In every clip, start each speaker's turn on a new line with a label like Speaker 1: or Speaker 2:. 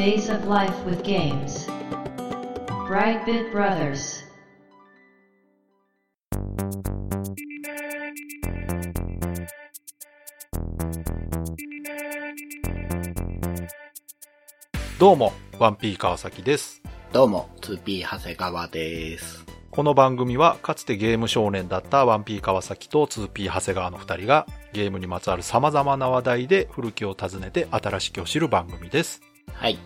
Speaker 1: Days of Life with Games. Brightbit Brothers.
Speaker 2: どうも、ワンピー川崎です。
Speaker 3: どうも、2P 長谷川です。
Speaker 2: この番組は、かつてゲーム少年だったワンピー川崎と 2P 長谷川の二人が、ゲームにまつわる様々な話題で古きを訪ねて新しきを知る番組です。
Speaker 3: はい。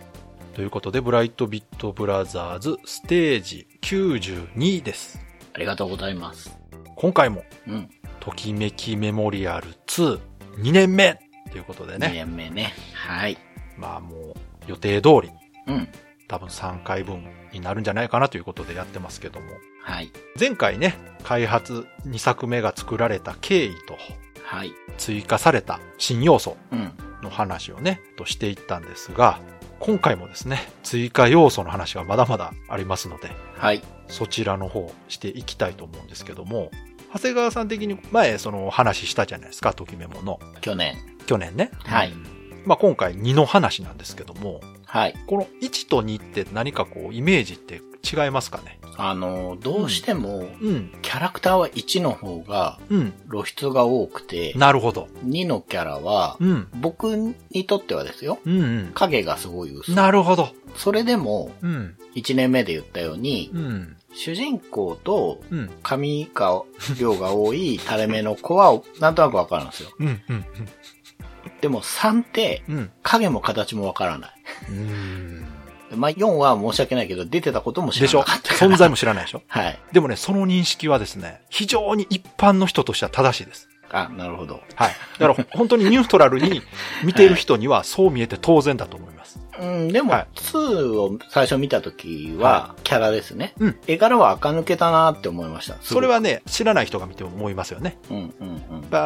Speaker 2: ということで、ブライトビットブラザーズステージ92です。
Speaker 3: ありがとうございます。
Speaker 2: 今回も、
Speaker 3: うん。
Speaker 2: ときめきメモリアル2、2年目ということで
Speaker 3: 2
Speaker 2: ね。
Speaker 3: 年目ね。はい。
Speaker 2: まあもう、予定通り、
Speaker 3: うん。
Speaker 2: 多分3回分になるんじゃないかなということでやってますけども。
Speaker 3: はい。
Speaker 2: 前回ね、開発2作目が作られた経緯と、
Speaker 3: はい。
Speaker 2: 追加された新要素
Speaker 3: うん。
Speaker 2: の話をね、としていったんですが、今回もですね、追加要素の話がまだまだありますので、
Speaker 3: はい。
Speaker 2: そちらの方していきたいと思うんですけども、長谷川さん的に前その話したじゃないですか、ときメモの。
Speaker 3: 去年。
Speaker 2: 去年ね。
Speaker 3: はい
Speaker 2: まあ今回2の話なんですけども、
Speaker 3: はい。
Speaker 2: この1と2って何かこうイメージって違いますかね？
Speaker 3: あの、どうしても、
Speaker 2: うん。
Speaker 3: キャラクターは1の方が
Speaker 2: うん。
Speaker 3: 露出が多くて、
Speaker 2: なるほど。
Speaker 3: 2のキャラは、
Speaker 2: うん。
Speaker 3: 僕にとってはですよ、
Speaker 2: うんうん。
Speaker 3: 影がすごい薄い。
Speaker 2: なるほど。
Speaker 3: それでも、
Speaker 2: うん。
Speaker 3: 1年目で言ったように、
Speaker 2: うん。
Speaker 3: 主人公と
Speaker 2: うん。
Speaker 3: 髪が、量が多い垂れ目の子は、なんとなくわかるんですよ。
Speaker 2: うん。うん。
Speaker 3: でも3って、
Speaker 2: うん。
Speaker 3: 影も形もわからない。
Speaker 2: うん。
Speaker 3: まあ、4は申し訳ないけど、出てたことも知らなかった。
Speaker 2: 存在も知らないでしょ？
Speaker 3: はい。
Speaker 2: でもね、その認識はですね、非常に一般の人としては正しいです。
Speaker 3: あ、なるほど。
Speaker 2: はい。だから本当にニュートラルに見ている人にはそう見えて当然だと思います。
Speaker 3: うん、でも、
Speaker 2: はい
Speaker 3: 2を最初見たときは、キャラですね。
Speaker 2: うん
Speaker 3: 絵柄は垢抜けたなって思いました。
Speaker 2: それは、ね、知らない人が見ても思いますよね。
Speaker 3: うん、うん、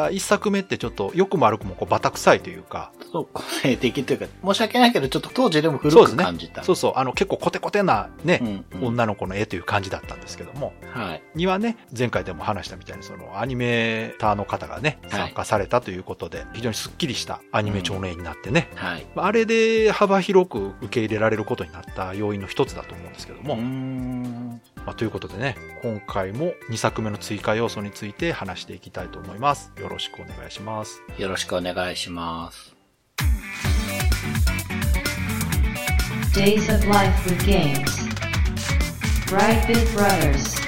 Speaker 3: うん。
Speaker 2: 一作目ってちょっと良くも悪くもこうバタ臭いというか、
Speaker 3: そう、個性的というか、申し訳ないけど、ちょっと当時でも古く感じた。
Speaker 2: そうそう、あの結構コテコテなね、
Speaker 3: うん、うん。
Speaker 2: 女の子の絵という感じだったんですけども、
Speaker 3: はい。
Speaker 2: にはね、前回でも話したみたいにそのアニメーターの方がね、
Speaker 3: はい
Speaker 2: 参加されたということで、非常にスッキリしたアニメ調の絵になってね、
Speaker 3: はい。
Speaker 2: まああれで幅広く受け入れられることになった要因の一つだと思うんですけども。まあ、ということでね、今回も2作目の追加要素について話していきたいと思います。よろしくお願いします。
Speaker 3: よろしくお願いします。
Speaker 1: Days of Life with Games. Brightbit Brothers.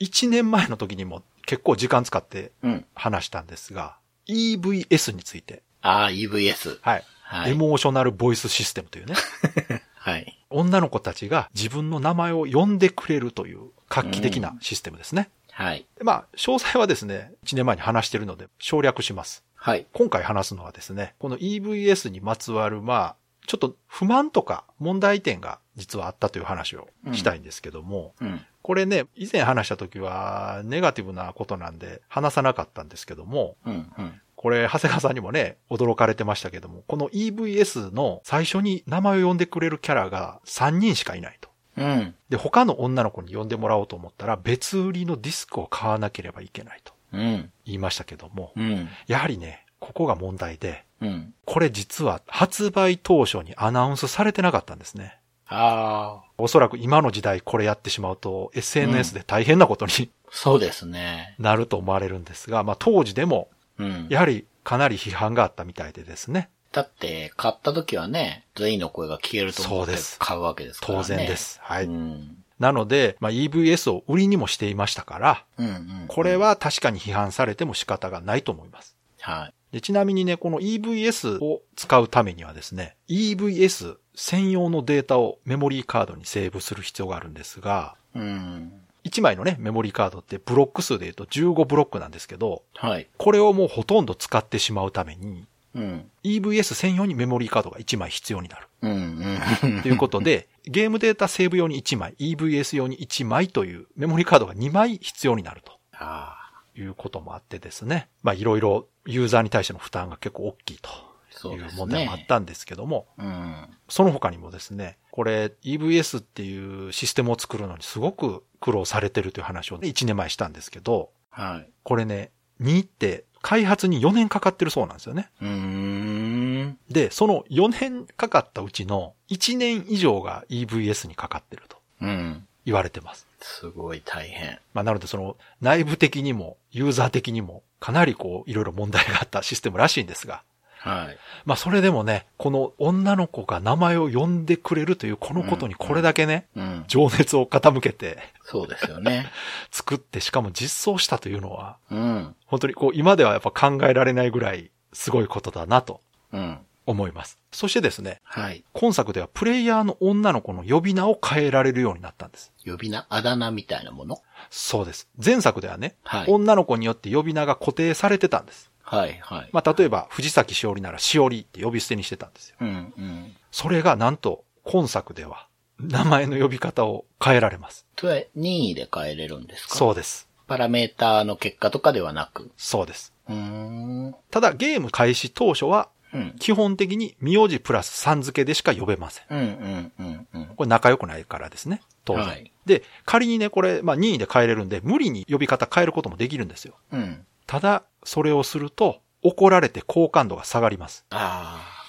Speaker 2: 1年前の時にも結構時間使って
Speaker 3: うん。
Speaker 2: 話したんですが、EVS について、
Speaker 3: あー、EVS。
Speaker 2: はい。
Speaker 3: はい。
Speaker 2: エモーショナルボイスシステムというね、
Speaker 3: はい。
Speaker 2: 女の子たちが自分の名前を呼んでくれるという画期的なシステムですね。
Speaker 3: はい。
Speaker 2: でまあ、詳細はですね、1年前に話しているので省略します。
Speaker 3: はい。
Speaker 2: 今回話すのはですね、この EVS にまつわる、まあ、ちょっと不満とか問題点が実はあったという話をしたいんですけども、
Speaker 3: うん。
Speaker 2: これね、以前話した時はネガティブなことなんで話さなかったんですけども、
Speaker 3: うん。うん。
Speaker 2: これ、長谷川さんにもね、驚かれてましたけども、この EVS の最初に名前を呼んでくれるキャラが3人しかいないと。
Speaker 3: うん。
Speaker 2: で、他の女の子に呼んでもらおうと思ったら別売りのディスクを買わなければいけないと
Speaker 3: うん。
Speaker 2: 言いましたけども、
Speaker 3: うん。
Speaker 2: やはりね、ここが問題で、
Speaker 3: うん。
Speaker 2: これ実は発売当初にアナウンスされてなかったんですね。
Speaker 3: ああ、
Speaker 2: おそらく今の時代これやってしまうと SNS で大変なことに
Speaker 3: そうですね。
Speaker 2: なると思われるんですが、まあ当時でも
Speaker 3: うん。
Speaker 2: やはりかなり批判があったみたいでですね。
Speaker 3: だって、買った時はね、全員の声が聞けると思って
Speaker 2: そうです
Speaker 3: 買うわけですからね。
Speaker 2: 当然です。はい。
Speaker 3: うん。
Speaker 2: なので、まあ EVS を売りにもしていましたから、
Speaker 3: うんうん。
Speaker 2: これ。は確かに批判されても仕方がないと思います。
Speaker 3: はい。
Speaker 2: でちなみにね、この EVS を使うためにはですね、EVS 専用のデータをメモリーカードにセーブする必要があるんですが、
Speaker 3: うん。
Speaker 2: 1枚のね、メモリーカードってブロック数で言うと15ブロックなんですけど、
Speaker 3: はい。
Speaker 2: これをもうほとんど使ってしまうために、
Speaker 3: うん。
Speaker 2: EVS 専用にメモリーカードが1枚必要になる。
Speaker 3: うんうん。
Speaker 2: ということで、ゲームデータセーブ用に1枚、EVS 用に1枚というメモリーカードが2枚必要になると
Speaker 3: ああ、
Speaker 2: いうこともあってですね。まあいろいろユーザーに対しての負担が結構大きいとい
Speaker 3: そうですね。
Speaker 2: う問題もあったんですけども、
Speaker 3: うん。
Speaker 2: その他にもですね、これ EVS っていうシステムを作るのにすごく苦労されてるという話を1年前したんですけど、
Speaker 3: はい。
Speaker 2: これね、2って開発に4年かかってるそうなんですよね。
Speaker 3: うーん。
Speaker 2: で、その4年かかったうちの1年以上が EVS にかかってると
Speaker 3: うん。
Speaker 2: 言われてます。
Speaker 3: すごい大変。
Speaker 2: まあ、なのでその内部的にもユーザー的にもかなりこういろいろ問題があったシステムらしいんですが、
Speaker 3: はい。
Speaker 2: まあそれでもね、この女の子が名前を呼んでくれるというこのことにこれだけね、
Speaker 3: うん。
Speaker 2: 情熱を傾けて
Speaker 3: そうですよね。
Speaker 2: 作ってしかも実装したというのは、
Speaker 3: うん。
Speaker 2: 本当にこう今ではやっぱ考えられないぐらいすごいことだなと
Speaker 3: うん。
Speaker 2: 思います。そしてですね、
Speaker 3: はい。
Speaker 2: 今作ではプレイヤーの女の子の呼び名を変えられるようになったんです。
Speaker 3: 呼び名、あだ名みたいなもの？
Speaker 2: そうです。前作ではね、
Speaker 3: はい
Speaker 2: 女の子によって呼び名が固定されてたんです。
Speaker 3: はい、はい。
Speaker 2: まあ例えば藤崎しおりならしおりって呼び捨てにしてたんですよ。
Speaker 3: うん、うん。
Speaker 2: それがなんと今作では名前の呼び方を変えられます。
Speaker 3: それ、任意で変えれるんですか？
Speaker 2: そうです。
Speaker 3: パラメーターの結果とかではなく？
Speaker 2: そうです。
Speaker 3: うーん。
Speaker 2: ただゲーム開始当初は
Speaker 3: うん。
Speaker 2: 基本的に名字プラスさん付けでしか呼べません。
Speaker 3: うん、うん、うん、うん。
Speaker 2: これ仲良くないからですね。当然。
Speaker 3: はい
Speaker 2: で、仮にね、これ、まあ任意で変えれるんで、無理に呼び方変えることもできるんですよ。
Speaker 3: うん。
Speaker 2: ただ、それをすると、怒られて好感度が下がります。
Speaker 3: ああ、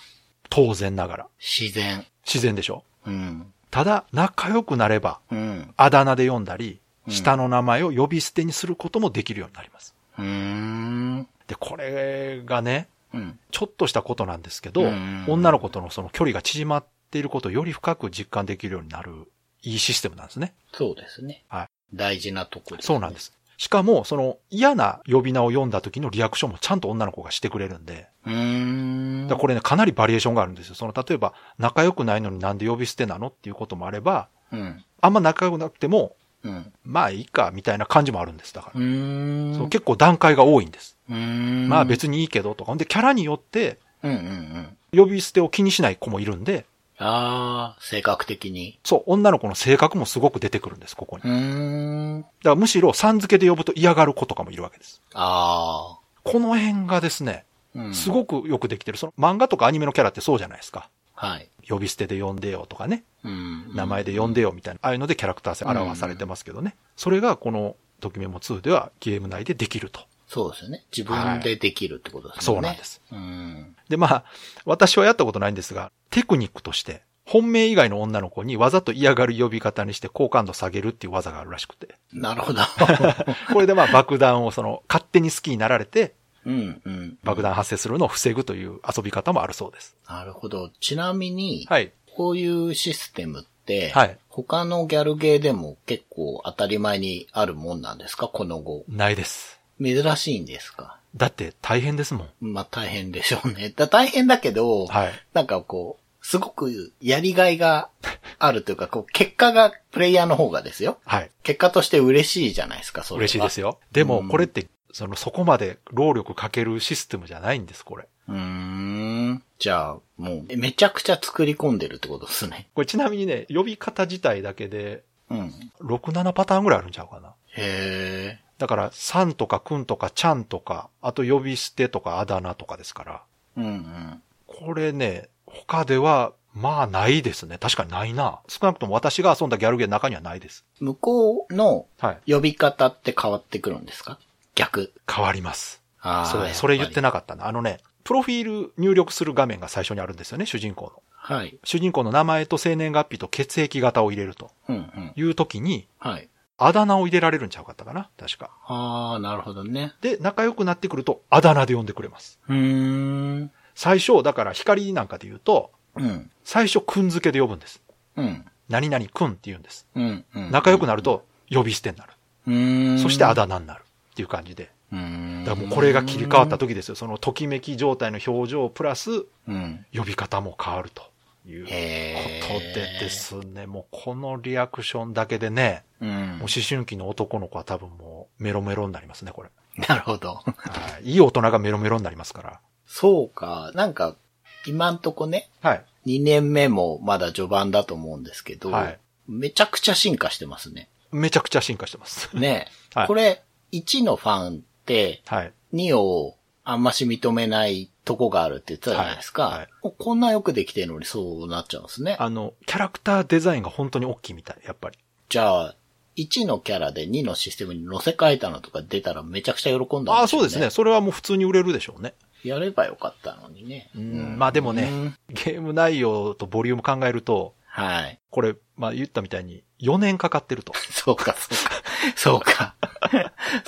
Speaker 2: 当然ながら。
Speaker 3: 自然。
Speaker 2: 自然でしょ？
Speaker 3: うん。
Speaker 2: ただ、仲良くなれば、
Speaker 3: うん。
Speaker 2: あだ名で呼んだり、
Speaker 3: うん
Speaker 2: 下の名前を呼び捨てにすることもできるようになります。
Speaker 3: うーん。
Speaker 2: で、これがね、
Speaker 3: うん。
Speaker 2: ちょっとしたことなんですけど、
Speaker 3: うん
Speaker 2: 女の子とのその距離が縮まっていることをより深く実感できるようになる、いいシステムなんですね。
Speaker 3: そうですね。
Speaker 2: はい。
Speaker 3: 大事なとこです、
Speaker 2: そうなんで。す。しかも、その嫌な呼び名を読んだ時のリアクションもちゃんと女の子がしてくれるんで、
Speaker 3: うーん。
Speaker 2: だこれね、かなりバリエーションがあるんですよ。その、例えば、仲良くないのになんで呼び捨てなのっていうこともあれば、
Speaker 3: うん。
Speaker 2: あんま仲良くなくても、
Speaker 3: うん。
Speaker 2: まあいいか、みたいな感じもあるんです。だから。
Speaker 3: うーん。
Speaker 2: そう結構段階が多いんです。
Speaker 3: うーん。
Speaker 2: まあ別にいいけどとか。ほんで、キャラによって、
Speaker 3: うんうんうん。
Speaker 2: 呼び捨てを気にしない子もいるんで、
Speaker 3: ああ、性格的に。
Speaker 2: そう、女の子の性格もすごく出てくるんです、ここに。
Speaker 3: うーん。
Speaker 2: だからむしろ、さん付けで呼ぶと嫌がる子とかもいるわけです。
Speaker 3: ああ。
Speaker 2: この辺がですね、
Speaker 3: うん。
Speaker 2: すごくよくできてる。その漫画とかアニメのキャラってそうじゃないですか。
Speaker 3: はい。
Speaker 2: 呼び捨てで呼んでよとかね。
Speaker 3: うん。
Speaker 2: 名前で呼んでよみたいな。ああいうのでキャラクター性表されてますけどね。それがこの、ときメモ2ではゲーム内でできると。
Speaker 3: そうですよね。自分でできるってことですね。
Speaker 2: そうなんです。
Speaker 3: うん。
Speaker 2: で、まあ、私はやったことないんですが、テクニックとして、本命以外の女の子にわざと嫌がる呼び方にして好感度下げるっていう技があるらしくて。
Speaker 3: なるほど。
Speaker 2: これでまあ爆弾をその、勝手に好きになられて、
Speaker 3: うん、うん。
Speaker 2: 爆弾発生するのを防ぐという遊び方もあるそうです。
Speaker 3: なるほど。ちなみに、
Speaker 2: はい。
Speaker 3: こういうシステムって、
Speaker 2: はい
Speaker 3: 他のギャルゲーでも結構当たり前にあるもんなんですか？この後。
Speaker 2: ないです。
Speaker 3: 珍しいんですか？
Speaker 2: だって大変ですもん。
Speaker 3: まあ大変でしょうね。だ 大変だけど、
Speaker 2: はい。
Speaker 3: なんかこう、すごくやりがいがあるというか、こう、結果がプレイヤーの方がですよ。
Speaker 2: はい。
Speaker 3: 結果として嬉しいじゃないですか、それは。
Speaker 2: 嬉しいですよ。でも、
Speaker 3: うん
Speaker 2: これって、その、そこまで労力かけるシステムじゃないんです、これ。
Speaker 3: うーん。じゃあ、もう、めちゃくちゃ作り込んでるってことですね。
Speaker 2: これちなみにね、呼び方自体だけで、
Speaker 3: うん。
Speaker 2: 6、7パターンぐらいあるんちゃうかな。
Speaker 3: へ
Speaker 2: だから、さんとかくんとかちゃんとか、あと呼び捨てとかあだ名とかですから、
Speaker 3: ー。うんうん。
Speaker 2: これね、他では、まあないですね。確かにないな。少なくとも私が遊んだギャルゲーの中にはないです。
Speaker 3: 向こうの
Speaker 2: はい。
Speaker 3: 呼び方って変わってくるんですか？逆。
Speaker 2: 変わります。
Speaker 3: ああ。
Speaker 2: そう、それ言って
Speaker 3: な。
Speaker 2: なかったな。あのね、プロフィール入力する画面が最初にあるんですよね、主人公の。
Speaker 3: はい。
Speaker 2: 主人公の名前と生年月日と血液型を入れると
Speaker 3: うんうん。
Speaker 2: いう時に、
Speaker 3: はい。
Speaker 2: あだ名を入れられるんちゃうかったかな？確か。
Speaker 3: ああ、なるほどね。
Speaker 2: で、仲良くなってくると、あだ名で呼んでくれます。
Speaker 3: うーん。
Speaker 2: 最初、だから光なんかで言うと、
Speaker 3: うん。
Speaker 2: 最初、くん付けで呼ぶんです。
Speaker 3: うん。
Speaker 2: 何々くんって言うんです。
Speaker 3: うん。うん。
Speaker 2: 仲良くなると、呼び捨てになる。
Speaker 3: うーん。
Speaker 2: そしてあだ名になる。っていう感じで。
Speaker 3: うーん。
Speaker 2: だからもうこれが切り替わった時ですよ。そのときめき状態の表情プラス、
Speaker 3: うん。
Speaker 2: 呼び方も変わるということでですね、もうこのリアクションだけでね、
Speaker 3: うん
Speaker 2: もう。思春期の男の子は多分もうメロメロになりますね、これ。
Speaker 3: なるほど。
Speaker 2: はい。いい大人がメロメロになりますから。
Speaker 3: そうか。なんか、今んとこね、
Speaker 2: はい。
Speaker 3: 2年目もまだ序盤だと思うんですけど、
Speaker 2: はい
Speaker 3: めちゃくちゃ進化してますね。
Speaker 2: めちゃくちゃ進化してます。
Speaker 3: ね
Speaker 2: はい
Speaker 3: これ、1のファンって、
Speaker 2: はい。
Speaker 3: 2をあんまし認めないとこがあるって言ってたじゃないですか。
Speaker 2: はいはい
Speaker 3: おこんなよくできてるのにそうなっちゃうんですね。
Speaker 2: あの、キャラクターデザインが本当に大きいみたい、やっぱり。
Speaker 3: じゃあ、1のキャラで2のシステムに乗せ替えたのとか出たらめちゃくちゃ喜んだんでしょうね。
Speaker 2: ああ、そうですね。。それはもう普通に売れるでしょうね。
Speaker 3: やればよかったのにね。
Speaker 2: うんまあでもね
Speaker 3: うん
Speaker 2: ゲーム内容とボリューム考えると、
Speaker 3: はい。
Speaker 2: これ、まあ言ったみたいに4年かかってると。
Speaker 3: そうか、そうか。そうか。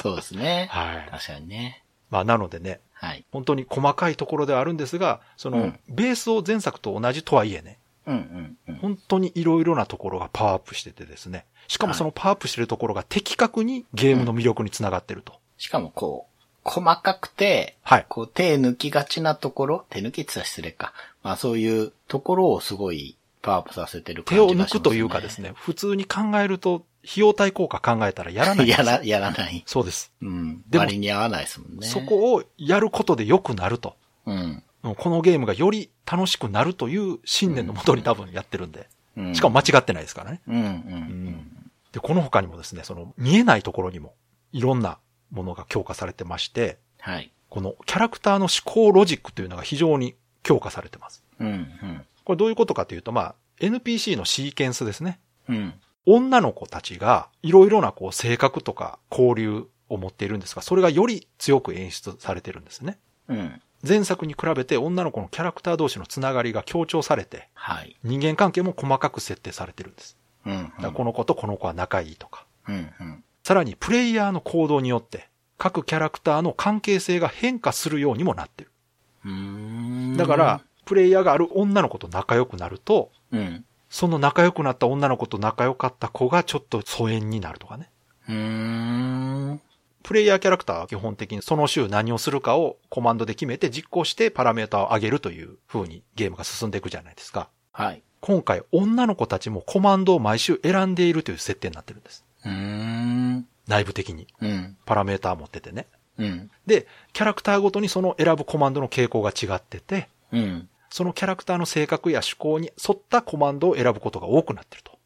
Speaker 3: そうですね。
Speaker 2: はい。
Speaker 3: 確かにね。
Speaker 2: まあなのでね、
Speaker 3: はい。
Speaker 2: 本当に細かいところではあるんですが、その、
Speaker 3: うん
Speaker 2: ベースを前作と同じとはいえね、
Speaker 3: うんうんうん。
Speaker 2: 本当に色々なところがパワーアップしててですね。しかもそのパワーアップしてるところが的確にゲームの魅力につながってると。
Speaker 3: しかもこう、細かくて、
Speaker 2: はい。
Speaker 3: こう手抜きがちなところ、手抜きって言ったら失礼か。まあそういうところをすごいパワーアップさせてる
Speaker 2: 手
Speaker 3: 感じがします、
Speaker 2: を抜くというかです。ね、普通に考えると、費用対効果考えたらやらない
Speaker 3: やら、やらない。
Speaker 2: そうです。
Speaker 3: うん。
Speaker 2: でも
Speaker 3: 割に合わないですもんね。
Speaker 2: そ。こをやることで良くなると。
Speaker 3: うん。
Speaker 2: このゲームがより楽しくなるという信念のもとに多分やってるんで。
Speaker 3: うん。
Speaker 2: しかも間違ってないですからね。
Speaker 3: うんうんうん。
Speaker 2: で、この他にもですね、その見えないところにもいろんなものが強化されてまして、
Speaker 3: はい。
Speaker 2: このキャラクターの思考ロジックというのが非常に強化されてます。
Speaker 3: うんうん。
Speaker 2: これどういうことかというと、まあ、NPC のシーケンスですね。
Speaker 3: うん。
Speaker 2: 女の子たちがいろいろなこう性格とか交流を持っているんですが、それがより強く演出されてるんですね。
Speaker 3: うん。
Speaker 2: 前作に比べて女の子のキャラクター同士のつながりが強調されて、
Speaker 3: はい。
Speaker 2: 人間関係も細かく設定されてるんです。
Speaker 3: うんうん。
Speaker 2: この子とこの子は仲いいとか。
Speaker 3: うんうん。
Speaker 2: さらにプレイヤーの行動によって各キャラクターの関係性が変化するようにもなってる。
Speaker 3: うーん。
Speaker 2: だから、、プレイヤーがある女の子と仲良くなると、
Speaker 3: うん。
Speaker 2: その仲良くなった女の子と仲良かった子がちょっと疎遠になるとかね。
Speaker 3: うーん。
Speaker 2: プレイヤーキャラクターは基本的にその週何をするかをコマンドで決めて実行してパラメータを上げるという風にゲームが進んでいくじゃないですか。
Speaker 3: はい。
Speaker 2: 今回女の子たちもコマンドを毎週選んでいるという設定になってるんです。
Speaker 3: うーん。
Speaker 2: 内部的に。
Speaker 3: うん。
Speaker 2: パラメーター持っててね。
Speaker 3: うん。
Speaker 2: で、キャラクターごとにその選ぶコマンドの傾向が違ってて、
Speaker 3: うん。
Speaker 2: そのキャラクターの性格や思考に沿ったコマンドを選ぶことが多くなってると。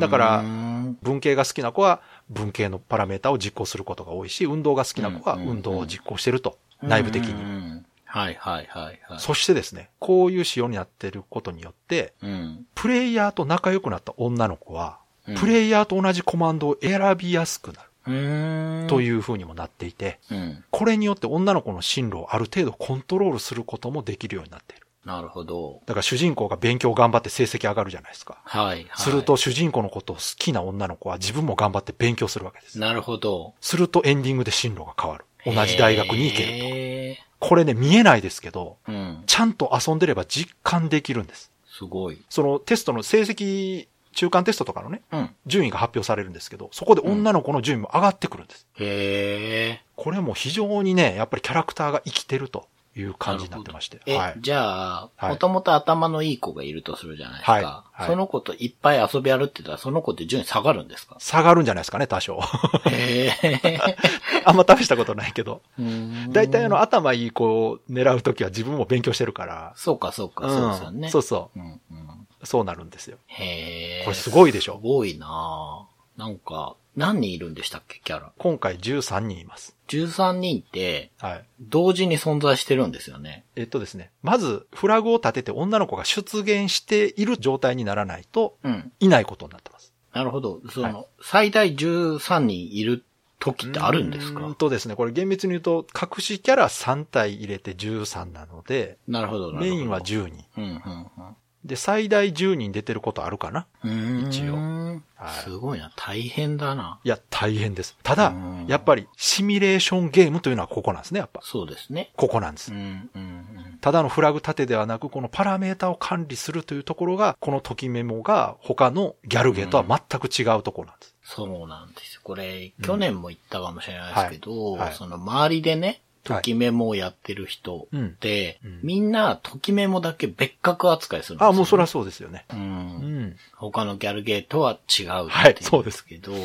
Speaker 2: だから
Speaker 3: うん。
Speaker 2: 文系が好きな子は文系のパラメータを実行することが多いし、運動が好きな子は運動を実行してると。内部的に。
Speaker 3: に。はいはいはいはい。
Speaker 2: そしてですね、こういう仕様になってることによって、
Speaker 3: うん。
Speaker 2: プレイヤーと仲良くなった女の子は、
Speaker 3: うん
Speaker 2: プレイヤーと同じコマンドを選びやすくなる。と
Speaker 3: う。
Speaker 2: いう風にもなっていて、
Speaker 3: うん。
Speaker 2: これによって女の子の進路をある程度コントロールすることもできるようになっている。
Speaker 3: なるほど。
Speaker 2: だから主人公が勉強頑張って成績上がるじゃないですか。
Speaker 3: はい、はい。
Speaker 2: すると、主人公のことを好きな女の子は自分も頑張って勉強するわけです。
Speaker 3: なるほど。
Speaker 2: するとエンディングで進路が変わる。同じ大学に行ける
Speaker 3: る
Speaker 2: と。これね、見えないですけど、
Speaker 3: と。うん。
Speaker 2: ちゃんと遊んでれば実感できるんです。
Speaker 3: すごい。
Speaker 2: そのテストの成績、中間テストとかのね、
Speaker 3: うん。
Speaker 2: 順位が発表されるんですけど、そこで女の子の順位も上がってくるんです。
Speaker 3: へえ。
Speaker 2: これも非常にね、やっぱりキャラクターが生きてるという感じになってまして。
Speaker 3: え、
Speaker 2: はい。
Speaker 3: じゃあ、
Speaker 2: はい
Speaker 3: もともと頭のいい子がいるとするじゃないですか。
Speaker 2: はいはい
Speaker 3: その子といっぱい遊び歩ってたら、その子って順位下がるんですか？
Speaker 2: 下がるんじゃないですかね、多少。
Speaker 3: へえ。
Speaker 2: あんま試したことないけど。大
Speaker 3: 大
Speaker 2: 体あの、頭いい子を狙うときは自分も勉強してるから。
Speaker 3: そうかそうか、
Speaker 2: ん
Speaker 3: そうですよね。
Speaker 2: そうそ
Speaker 3: うんうん。
Speaker 2: う。そうなるんですよ。
Speaker 3: へえ。
Speaker 2: これすごいでしょ
Speaker 3: すごいななんか、何人いるんでしたっけ、キャラ？
Speaker 2: 今回13人います。
Speaker 3: 13人って、
Speaker 2: はい。
Speaker 3: 同時に存在してるんですよね。
Speaker 2: えっとですね。まず、フラグを立てて女の子が出現している状態にならないと、
Speaker 3: うん。
Speaker 2: いないことになってます。
Speaker 3: なるほど。その、
Speaker 2: は
Speaker 3: 最大13人いる時ってあるんですか？
Speaker 2: うーんとですね、これ厳密に言うと、隠しキャラ3体入れて13なので、
Speaker 3: なるほど、なるほど。
Speaker 2: メインは10人。
Speaker 3: うん、うん、
Speaker 2: で、最大10人出てることあるかな？
Speaker 3: うん。
Speaker 2: 一応
Speaker 3: 応
Speaker 2: はい
Speaker 3: すごいな。大変だな。
Speaker 2: いや、大変です。ただ
Speaker 3: うん、
Speaker 2: やっぱり、シミュレーションゲームというのはここなんですね、やっぱ。
Speaker 3: そうですね。
Speaker 2: ここなんです
Speaker 3: う。ん、うん、うん。
Speaker 2: ただのフラグ立てではなく、このパラメータを管理するというところが、このときメモが他のギャルゲーとは全く違うところなんです。
Speaker 3: そうなんですよ。これ、去年も言ったかもしれないですけど、
Speaker 2: はいはい
Speaker 3: その周りでね、ときメモをやってる人って、
Speaker 2: うんうん
Speaker 3: みんなときメモだけ別格扱いするんですよ、
Speaker 2: あ、もうそりゃそうですよね。
Speaker 3: う。
Speaker 2: うんん。
Speaker 3: 他のギャルゲーとは違うって
Speaker 2: はい
Speaker 3: 言うんですけど、
Speaker 2: は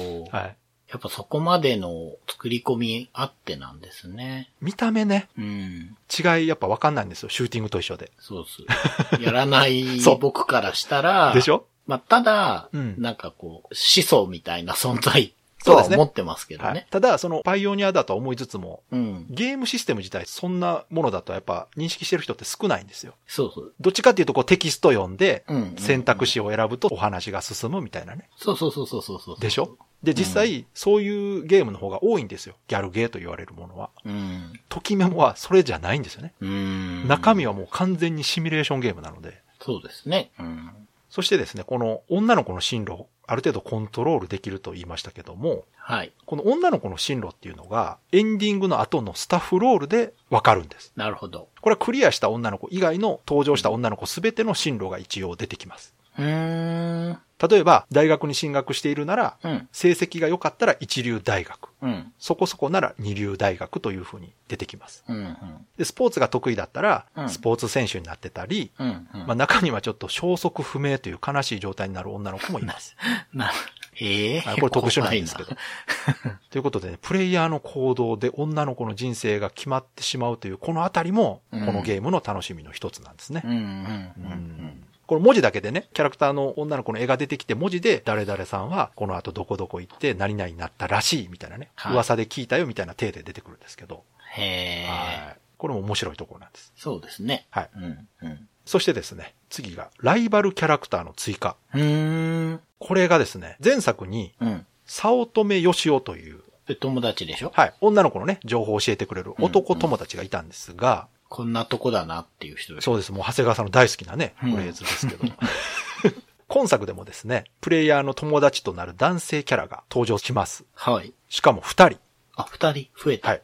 Speaker 2: い。
Speaker 3: やっぱそこまでの作り込みあってなんですね。
Speaker 2: 見た目ね、
Speaker 3: うん。
Speaker 2: 違いやっぱわかんないんですよ。シューティングと一緒で。
Speaker 3: そうっす。やらない
Speaker 2: そう
Speaker 3: 僕からしたら、
Speaker 2: でしょ？
Speaker 3: まあ、ただ、
Speaker 2: うん
Speaker 3: なんかこう、思想みたいな存在と
Speaker 2: そうですね
Speaker 3: は思ってますけど
Speaker 2: はい
Speaker 3: ね。。
Speaker 2: ただ、そのパイオニアだとは思いつつも、
Speaker 3: うん。
Speaker 2: ゲームシステム自体そんなものだとやっぱ認識してる人って少ないんですよ。
Speaker 3: そうそう。
Speaker 2: どっちかっていうとこうテキスト読んで選択肢を選ぶとお話が進むみたいなね。
Speaker 3: そうそうそうそうそうそう。
Speaker 2: でしょ？で、実際、そういうゲームの方が多いんですよ。ギャルゲーと言われるものは。
Speaker 3: うん。
Speaker 2: ときメモはそれじゃないんですよね。
Speaker 3: うん。
Speaker 2: 中身はもう完全にシミュレーションゲームなので。
Speaker 3: そうですね。うん。
Speaker 2: そしてですね、この女の子の進路、ある程度コントロールできると言いましたけども、
Speaker 3: はい。
Speaker 2: この女の子の進路っていうのが、エンディングの後のスタッフロールでわかるんです。
Speaker 3: なるほど。
Speaker 2: これはクリアした女の子以外の登場した女の子すべての進路が一応出てきます。
Speaker 3: うーん。
Speaker 2: 例えば、大学に進学しているなら、
Speaker 3: うん。
Speaker 2: 成績が良かったら一流大学。
Speaker 3: うん。
Speaker 2: そこそこなら二流大学というふうに出てきます。
Speaker 3: うん。うん。
Speaker 2: で、スポーツが得意だったら
Speaker 3: う、ん
Speaker 2: スポーツ選手になってたり、
Speaker 3: うん。うん。
Speaker 2: まあ中にはちょっと消息不明という悲しい状態になる女の子もいます。
Speaker 3: な、ええ
Speaker 2: はいこれ特殊なんですけど。ということでね、プレイヤーの行動で女の子の人生が決まってしまうという、このあたりも、こ
Speaker 3: うん
Speaker 2: のゲームの楽しみの一つなんですね。
Speaker 3: なうん。うん。うん。
Speaker 2: これ文字だけでね、キャラクターの女の子の絵が出てきて、文字で誰々さんはこの後どこどこ行って何々になったらしいみたいなね、
Speaker 3: はい
Speaker 2: 噂で聞いたよみたいな体で出てくるんですけど、
Speaker 3: へえ。
Speaker 2: はい。これも面白いところなんです。
Speaker 3: そうですね。
Speaker 2: はい。
Speaker 3: うん。うん。
Speaker 2: そしてですね、次がライバルキャラクターの追加。
Speaker 3: うーん。
Speaker 2: これがですね、前作に
Speaker 3: うん。
Speaker 2: 早乙女よしおという、
Speaker 3: で、友達でしょ？
Speaker 2: はい、女の子のね、情報を教えてくれる男友達がいたんですが、
Speaker 3: こんなとこだなっていう人でしょ
Speaker 2: そうです。もう長谷川さんの大好きなね、フ
Speaker 3: うん
Speaker 2: レーズですけど。今作でもですね、プレイヤーの友達となる男性キャラが登場します。
Speaker 3: はい。
Speaker 2: しかも二人。
Speaker 3: あ、二人増えた。
Speaker 2: はい。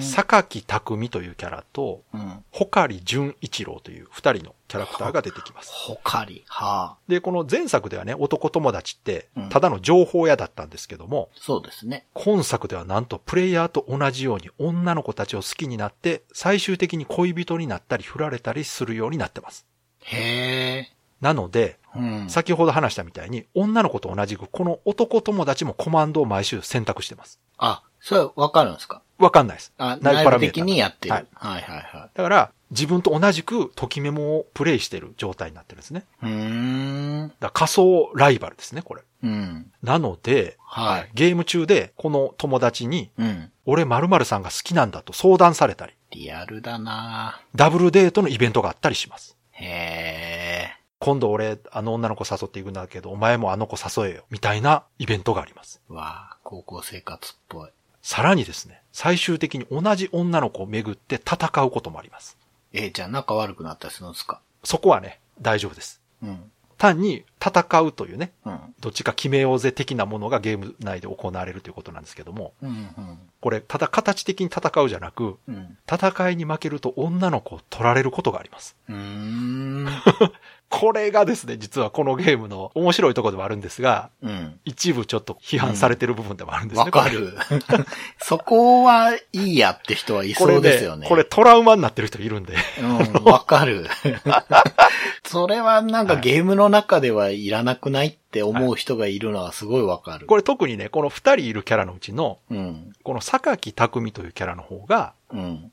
Speaker 2: 榊匠というキャラと、
Speaker 3: うん。
Speaker 2: ほかり純一郎という二人のキャラクターが出てきます。
Speaker 3: ほかり。はあ。
Speaker 2: で、この前作ではね、男友達って
Speaker 3: うん、
Speaker 2: ただの情報屋だったんですけども、
Speaker 3: そうですね。
Speaker 2: 今作ではなんとプレイヤーと同じように女の子たちを好きになって、最終的に恋人になったり振られたりするようになってます。
Speaker 3: へえ。
Speaker 2: なので、
Speaker 3: うん。
Speaker 2: 先ほど話したみたいに、女の子と同じく、この男友達もコマンドを毎週選択してます。
Speaker 3: あ、それわかるんですか？
Speaker 2: わかんないです。
Speaker 3: あ、
Speaker 2: 内部
Speaker 3: 的にやってる。
Speaker 2: は
Speaker 3: はいい、はい、はい。
Speaker 2: だから、自分と同じく、ときメモをプレイしてる状態になってるんですね。
Speaker 3: うーん。
Speaker 2: だ仮想ライバルですね、これ。
Speaker 3: うん。
Speaker 2: なので、
Speaker 3: はい
Speaker 2: ゲーム中で、この友達に、
Speaker 3: うん。
Speaker 2: 俺〇〇さんが好きなんだと相談されたり、
Speaker 3: リアルだな
Speaker 2: ダブルデートのイベントがあったりします。
Speaker 3: へえ。
Speaker 2: 今度俺、あの女の子誘っていくんだけど、お前もあの子誘えよ、みたいなイベントがあります。
Speaker 3: わあ、高校生活っぽい。
Speaker 2: さらにですね、最終的に同じ女の子をめぐって戦うこともあります。
Speaker 3: えじゃあ仲悪くなったりするんですか？
Speaker 2: そこはね、大丈夫です。
Speaker 3: うん。
Speaker 2: 単に戦うというね、
Speaker 3: うん。
Speaker 2: どっちか決めようぜ的なものがゲーム内で行われるということなんですけども、
Speaker 3: うん。うん。
Speaker 2: これ、ただ形的に戦うじゃなく、
Speaker 3: うん。
Speaker 2: 戦いに負けると女の子を取られることがあります。これがですね、実はこのゲームの面白いところではあるんですが、
Speaker 3: うん。
Speaker 2: 一部ちょっと批判されてる部分でもあるんですね。
Speaker 3: わかる。そこはいいやって人はい
Speaker 2: これ
Speaker 3: そうですよね。
Speaker 2: これトラウマになってる人いるんで。
Speaker 3: うん、わかる。それはなんかゲームの中ではいらなくないって思う人がいるのはすごいわかる。
Speaker 2: これ特にね、この二人いるキャラのうちの、
Speaker 3: うん。
Speaker 2: この榊匠というキャラの方が、
Speaker 3: うん。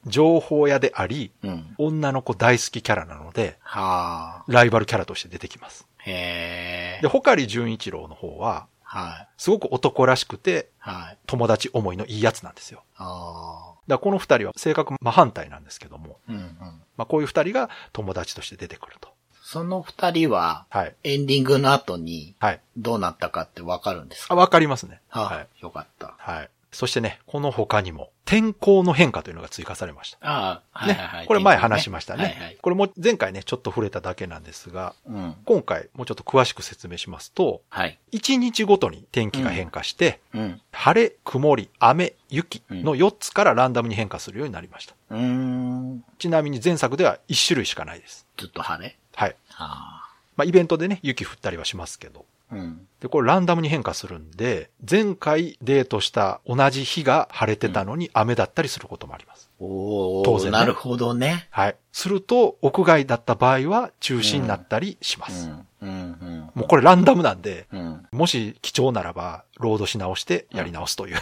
Speaker 2: 情報屋であり、
Speaker 3: うん。
Speaker 2: 女の子大好きキャラなので、
Speaker 3: はあ。
Speaker 2: ライバルキャラとして出てきます。
Speaker 3: へえ
Speaker 2: で、。ほかり純一郎の方は、
Speaker 3: はい。
Speaker 2: すごく男らしくて、
Speaker 3: はい。
Speaker 2: 友達思いのいいやつなんですよ。
Speaker 3: ああ。
Speaker 2: だこの二人は性格真反対なんですけども、
Speaker 3: うんうん。
Speaker 2: まあこういう二人が友達として出てくると。
Speaker 3: その二人は、
Speaker 2: はい。
Speaker 3: エンディングの後に
Speaker 2: はい。
Speaker 3: どうなったかってわかるんです
Speaker 2: あ、
Speaker 3: か
Speaker 2: わかりますね。
Speaker 3: は
Speaker 2: はい。
Speaker 3: い。よかった。
Speaker 2: はい。そしてね、この他にも、天候の変化というのが追加されました。
Speaker 3: ああ、はい
Speaker 2: ね
Speaker 3: はいはい。
Speaker 2: これ前話しましたね。
Speaker 3: はいはい。
Speaker 2: これも前回ね、ちょっと触れただけなんですが、
Speaker 3: うん。
Speaker 2: 今回もうちょっと詳しく説明しますと、
Speaker 3: はい。
Speaker 2: 1日ごとに天気が変化して、
Speaker 3: うん。
Speaker 2: 晴れ、曇り、雨、雪の4つからランダムに変化するようになりました。
Speaker 3: うーん。
Speaker 2: ちなみに前作では1種類しかないです。
Speaker 3: ずっと晴れ？
Speaker 2: はい。
Speaker 3: あ
Speaker 2: まあイベントでね、雪降ったりはしますけど。
Speaker 3: あ。うん。
Speaker 2: で、これランダムに変化するんで、前回デートした同じ日が晴れてたのに雨だったりすることもあります。
Speaker 3: おー、
Speaker 2: 当然ね
Speaker 3: なるほどね。
Speaker 2: はい。すると、屋外だった場合は中止になったりします。
Speaker 3: うん。うん。うん。
Speaker 2: もうこれランダムなんで、
Speaker 3: うん。
Speaker 2: もし貴重ならば、ロードし直してやり直すという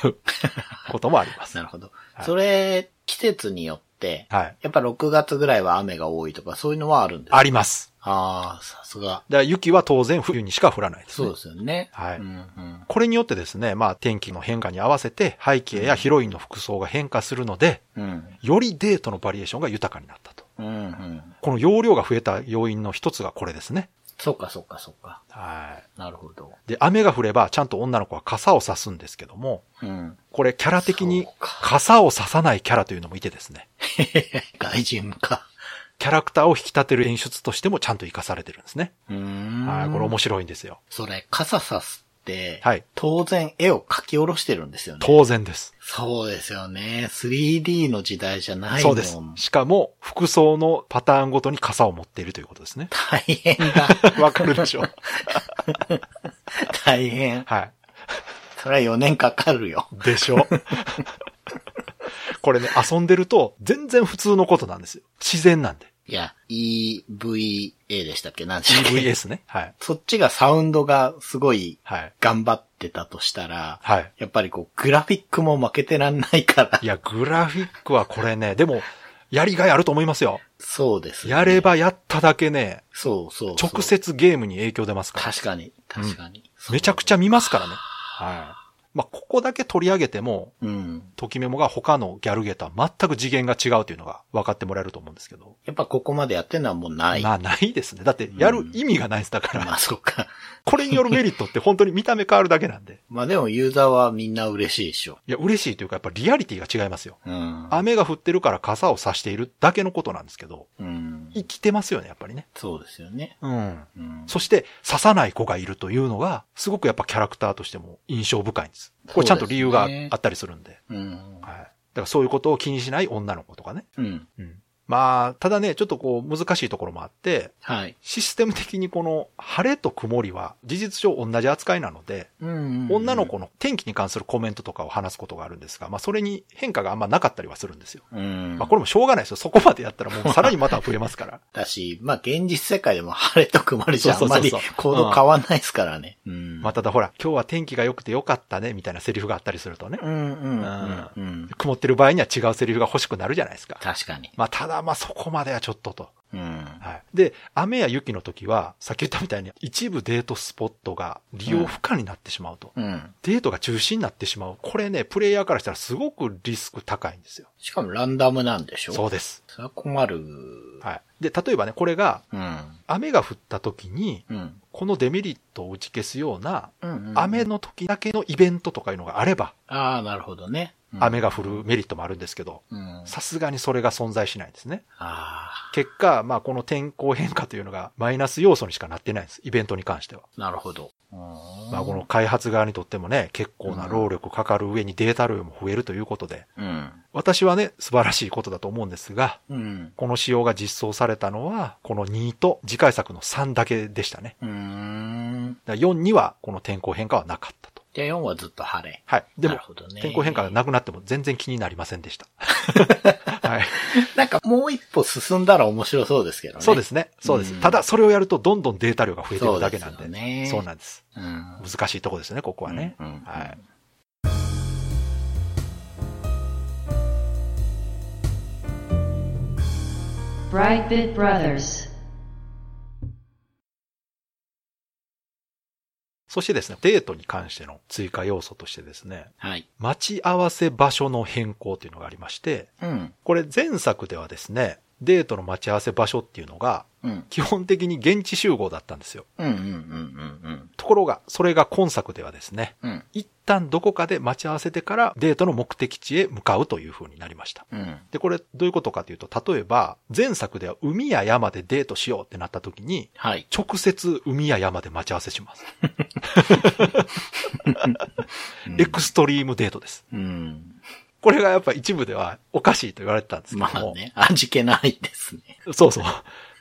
Speaker 2: こともあります。
Speaker 3: なるほど。
Speaker 2: はい
Speaker 3: それ、季節によって、
Speaker 2: はい。
Speaker 3: やっぱ6月ぐらいは雨が多いとか、そういうのはあるんですか？
Speaker 2: あります。
Speaker 3: ああ、さすが。
Speaker 2: だから雪は当然冬にしか降らないです、ね。
Speaker 3: そうですよね。
Speaker 2: はい
Speaker 3: うんうん。
Speaker 2: これによってですね、まあ天気の変化に合わせて背景やヒロインの服装が変化するので、
Speaker 3: うん。
Speaker 2: よりデートのバリエーションが豊かになったと。
Speaker 3: うんうん。
Speaker 2: この容量が増えた要因の一つがこれですね。
Speaker 3: そうか、そうか、そうか。
Speaker 2: は
Speaker 3: なるほど。
Speaker 2: い。で、雨が降ればちゃんと女の子は傘を差すんですけども、
Speaker 3: うん。
Speaker 2: これキャラ的に傘を差さないキャラというのもいてですね。
Speaker 3: 外人か。
Speaker 2: キャラクターを引き立てる演出としてもちゃんと活かされてるんですね。はい。これ面白いんですよ。
Speaker 3: それ、傘さすって、
Speaker 2: はい
Speaker 3: 当然絵を描き下ろしてるんですよね。
Speaker 2: 当然です。
Speaker 3: そうですよね。3D の時代じゃないもん。
Speaker 2: そうです。しかも、服装のパターンごとに傘を持っているということですね。
Speaker 3: 大変だ。
Speaker 2: わかるでしょ
Speaker 3: 大変。
Speaker 2: はい。
Speaker 3: それは4年かかるよ。
Speaker 2: でしょこれね、遊んでると全然普通のことなんですよ。自然なんで。
Speaker 3: いや、EVA でしたっけ？何でしたっけ
Speaker 2: ？EVS ね。はい。
Speaker 3: そっちがサウンドがすごい
Speaker 2: はい。
Speaker 3: 頑張ってたとしたら、
Speaker 2: はい。
Speaker 3: やっぱりこう、グラフィックも負けてらんないから
Speaker 2: い。や、グラフィックはこれね、でも、やりがいあると思いますよ。
Speaker 3: そうです、ね。
Speaker 2: やれ。ばやっただけね、
Speaker 3: そうそうそう
Speaker 2: 直。接ゲームに影響出ますから。
Speaker 3: 確かに、確かに。
Speaker 2: めちゃくちゃ見ますからね。はい。まあ、ここだけ取り上げても、
Speaker 3: うん。
Speaker 2: ときメモが他のギャルゲーとは全く次元が違うというのが分かってもらえると思うんですけど。
Speaker 3: やっぱここまでやってるのはもうない。
Speaker 2: まあ、ないですね。だって、やる意味がないです。だから、
Speaker 3: まあそうか。
Speaker 2: これによるメリットって本当に見た目変わるだけなんで。
Speaker 3: まあでもユーザーはみんな嬉しいでしょ。
Speaker 2: いや、嬉しいというか、やっぱリアリティが違いますよ。
Speaker 3: うん。
Speaker 2: 雨が降ってるから傘を差しているだけのことなんですけど、
Speaker 3: うん。
Speaker 2: 生きてますよね、やっぱりね。
Speaker 3: そうですよね。
Speaker 2: うん。
Speaker 3: うん。
Speaker 2: そして、刺さない子がいるというのが、すごくやっぱキャラクターとしても印象深いんです。これちゃんと理由があったりするんで。
Speaker 3: うん。
Speaker 2: はい。だからそういうことを気にしない女の子とかね。
Speaker 3: うん。
Speaker 2: うん。まあ、ただね、ちょっとこう難しいところもあって、
Speaker 3: はい。
Speaker 2: システム的にこの晴れと曇りは事実上同じ扱いなので、
Speaker 3: うん
Speaker 2: 女の子の天気に関するコメントとかを話すことがあるんですが、まあそれに変化があんまなかったりはするんですよ。
Speaker 3: うん。
Speaker 2: まあこれもしょうがないですよ。そこまでやったらもうさらにまた増えますから。
Speaker 3: だし、まあ現実世界でも晴れと曇りじゃあんまり行動変わんないですからね。うん。
Speaker 2: まあただほら、今日は天気が良くて良かったね、みたいなセリフがあったりするとね、
Speaker 3: うんうんうんうん。
Speaker 2: 曇ってる場合には違うセリフが欲しくなるじゃないですか。
Speaker 3: 確かに。
Speaker 2: まあただまあそこまではちょっとと。
Speaker 3: うん。
Speaker 2: はい。で、雨や雪の時は、さっき言ったみたいに一部デートスポットが利用不可になってしまうと。
Speaker 3: うん。
Speaker 2: デートが中止になってしまう。これね、プレイヤーからしたらすごくリスク高いんですよ。
Speaker 3: しかもランダムなんでしょ？
Speaker 2: そうです。
Speaker 3: それは困る。
Speaker 2: はい。で、例えばね、これが
Speaker 3: うん。
Speaker 2: 雨が降った時に、
Speaker 3: うん。
Speaker 2: このデメリットを打ち消すような、雨の時だけのイベントとかいうのがあれば、
Speaker 3: ああ、なるほどね。うん
Speaker 2: 雨が降るメリットもあるんですけど、
Speaker 3: うん。
Speaker 2: さすがにそれが存在しないんですね。
Speaker 3: あ
Speaker 2: 結果、まあこの天候変化というのがマイナス要素にしかなってないんです。イベントに関しては。
Speaker 3: あ、なるほど。
Speaker 2: まあこの開発側にとってもね、結構な労力かかる上にデータ量も増えるということで、
Speaker 3: うん。
Speaker 2: 私はね、素晴らしいことだと思うんですが、
Speaker 3: うん。
Speaker 2: この仕様が実装されたのは、この2と次回作の3だけでしたね。
Speaker 3: うーん。
Speaker 2: だから4にはこの天候変化はなかったと。
Speaker 3: じゃあ4はずっと晴れ。
Speaker 2: はい。でも
Speaker 3: なるほどね
Speaker 2: 天候変化がなくなっても全然気になりませんでした。はい。
Speaker 3: なんかもう一歩進んだら面白そうですけどね。
Speaker 2: そうですね。そうです。
Speaker 3: うん
Speaker 2: ただ、それをやるとどんどんデータ量が増えていくだけなんで。
Speaker 3: そうね
Speaker 2: そうなんです。
Speaker 3: うん。
Speaker 2: 難しいとこですね、ここはね。
Speaker 3: うんうん
Speaker 2: はい。
Speaker 1: Brightbit Brothers.
Speaker 2: そしてですね、デートに関しての追加要素としてですね、
Speaker 3: はい。
Speaker 2: 待ち合わせ場所の変更っていうのがありまして、
Speaker 3: うん。
Speaker 2: これ前作ではですね、デートの待ち合わせ場所っていうのが、
Speaker 3: うん。
Speaker 2: 基本的に現地集合だったんですよ。ところが、それが今作ではですね、
Speaker 3: うん。うん。
Speaker 2: 一旦どこかで待ち合わせてからデートの目的地へ向かうという風になりました。
Speaker 3: うん。
Speaker 2: で、これどういうことかというと、例えば、前作では海や山でデートしようってなった時に、
Speaker 3: はい。
Speaker 2: 直接海や山で待ち合わせします。エクストリームデートです。
Speaker 3: うん。
Speaker 2: これがやっぱ一部ではおかしいと言われてたんですけども。
Speaker 3: まあね、味気ないですね。
Speaker 2: そうそう。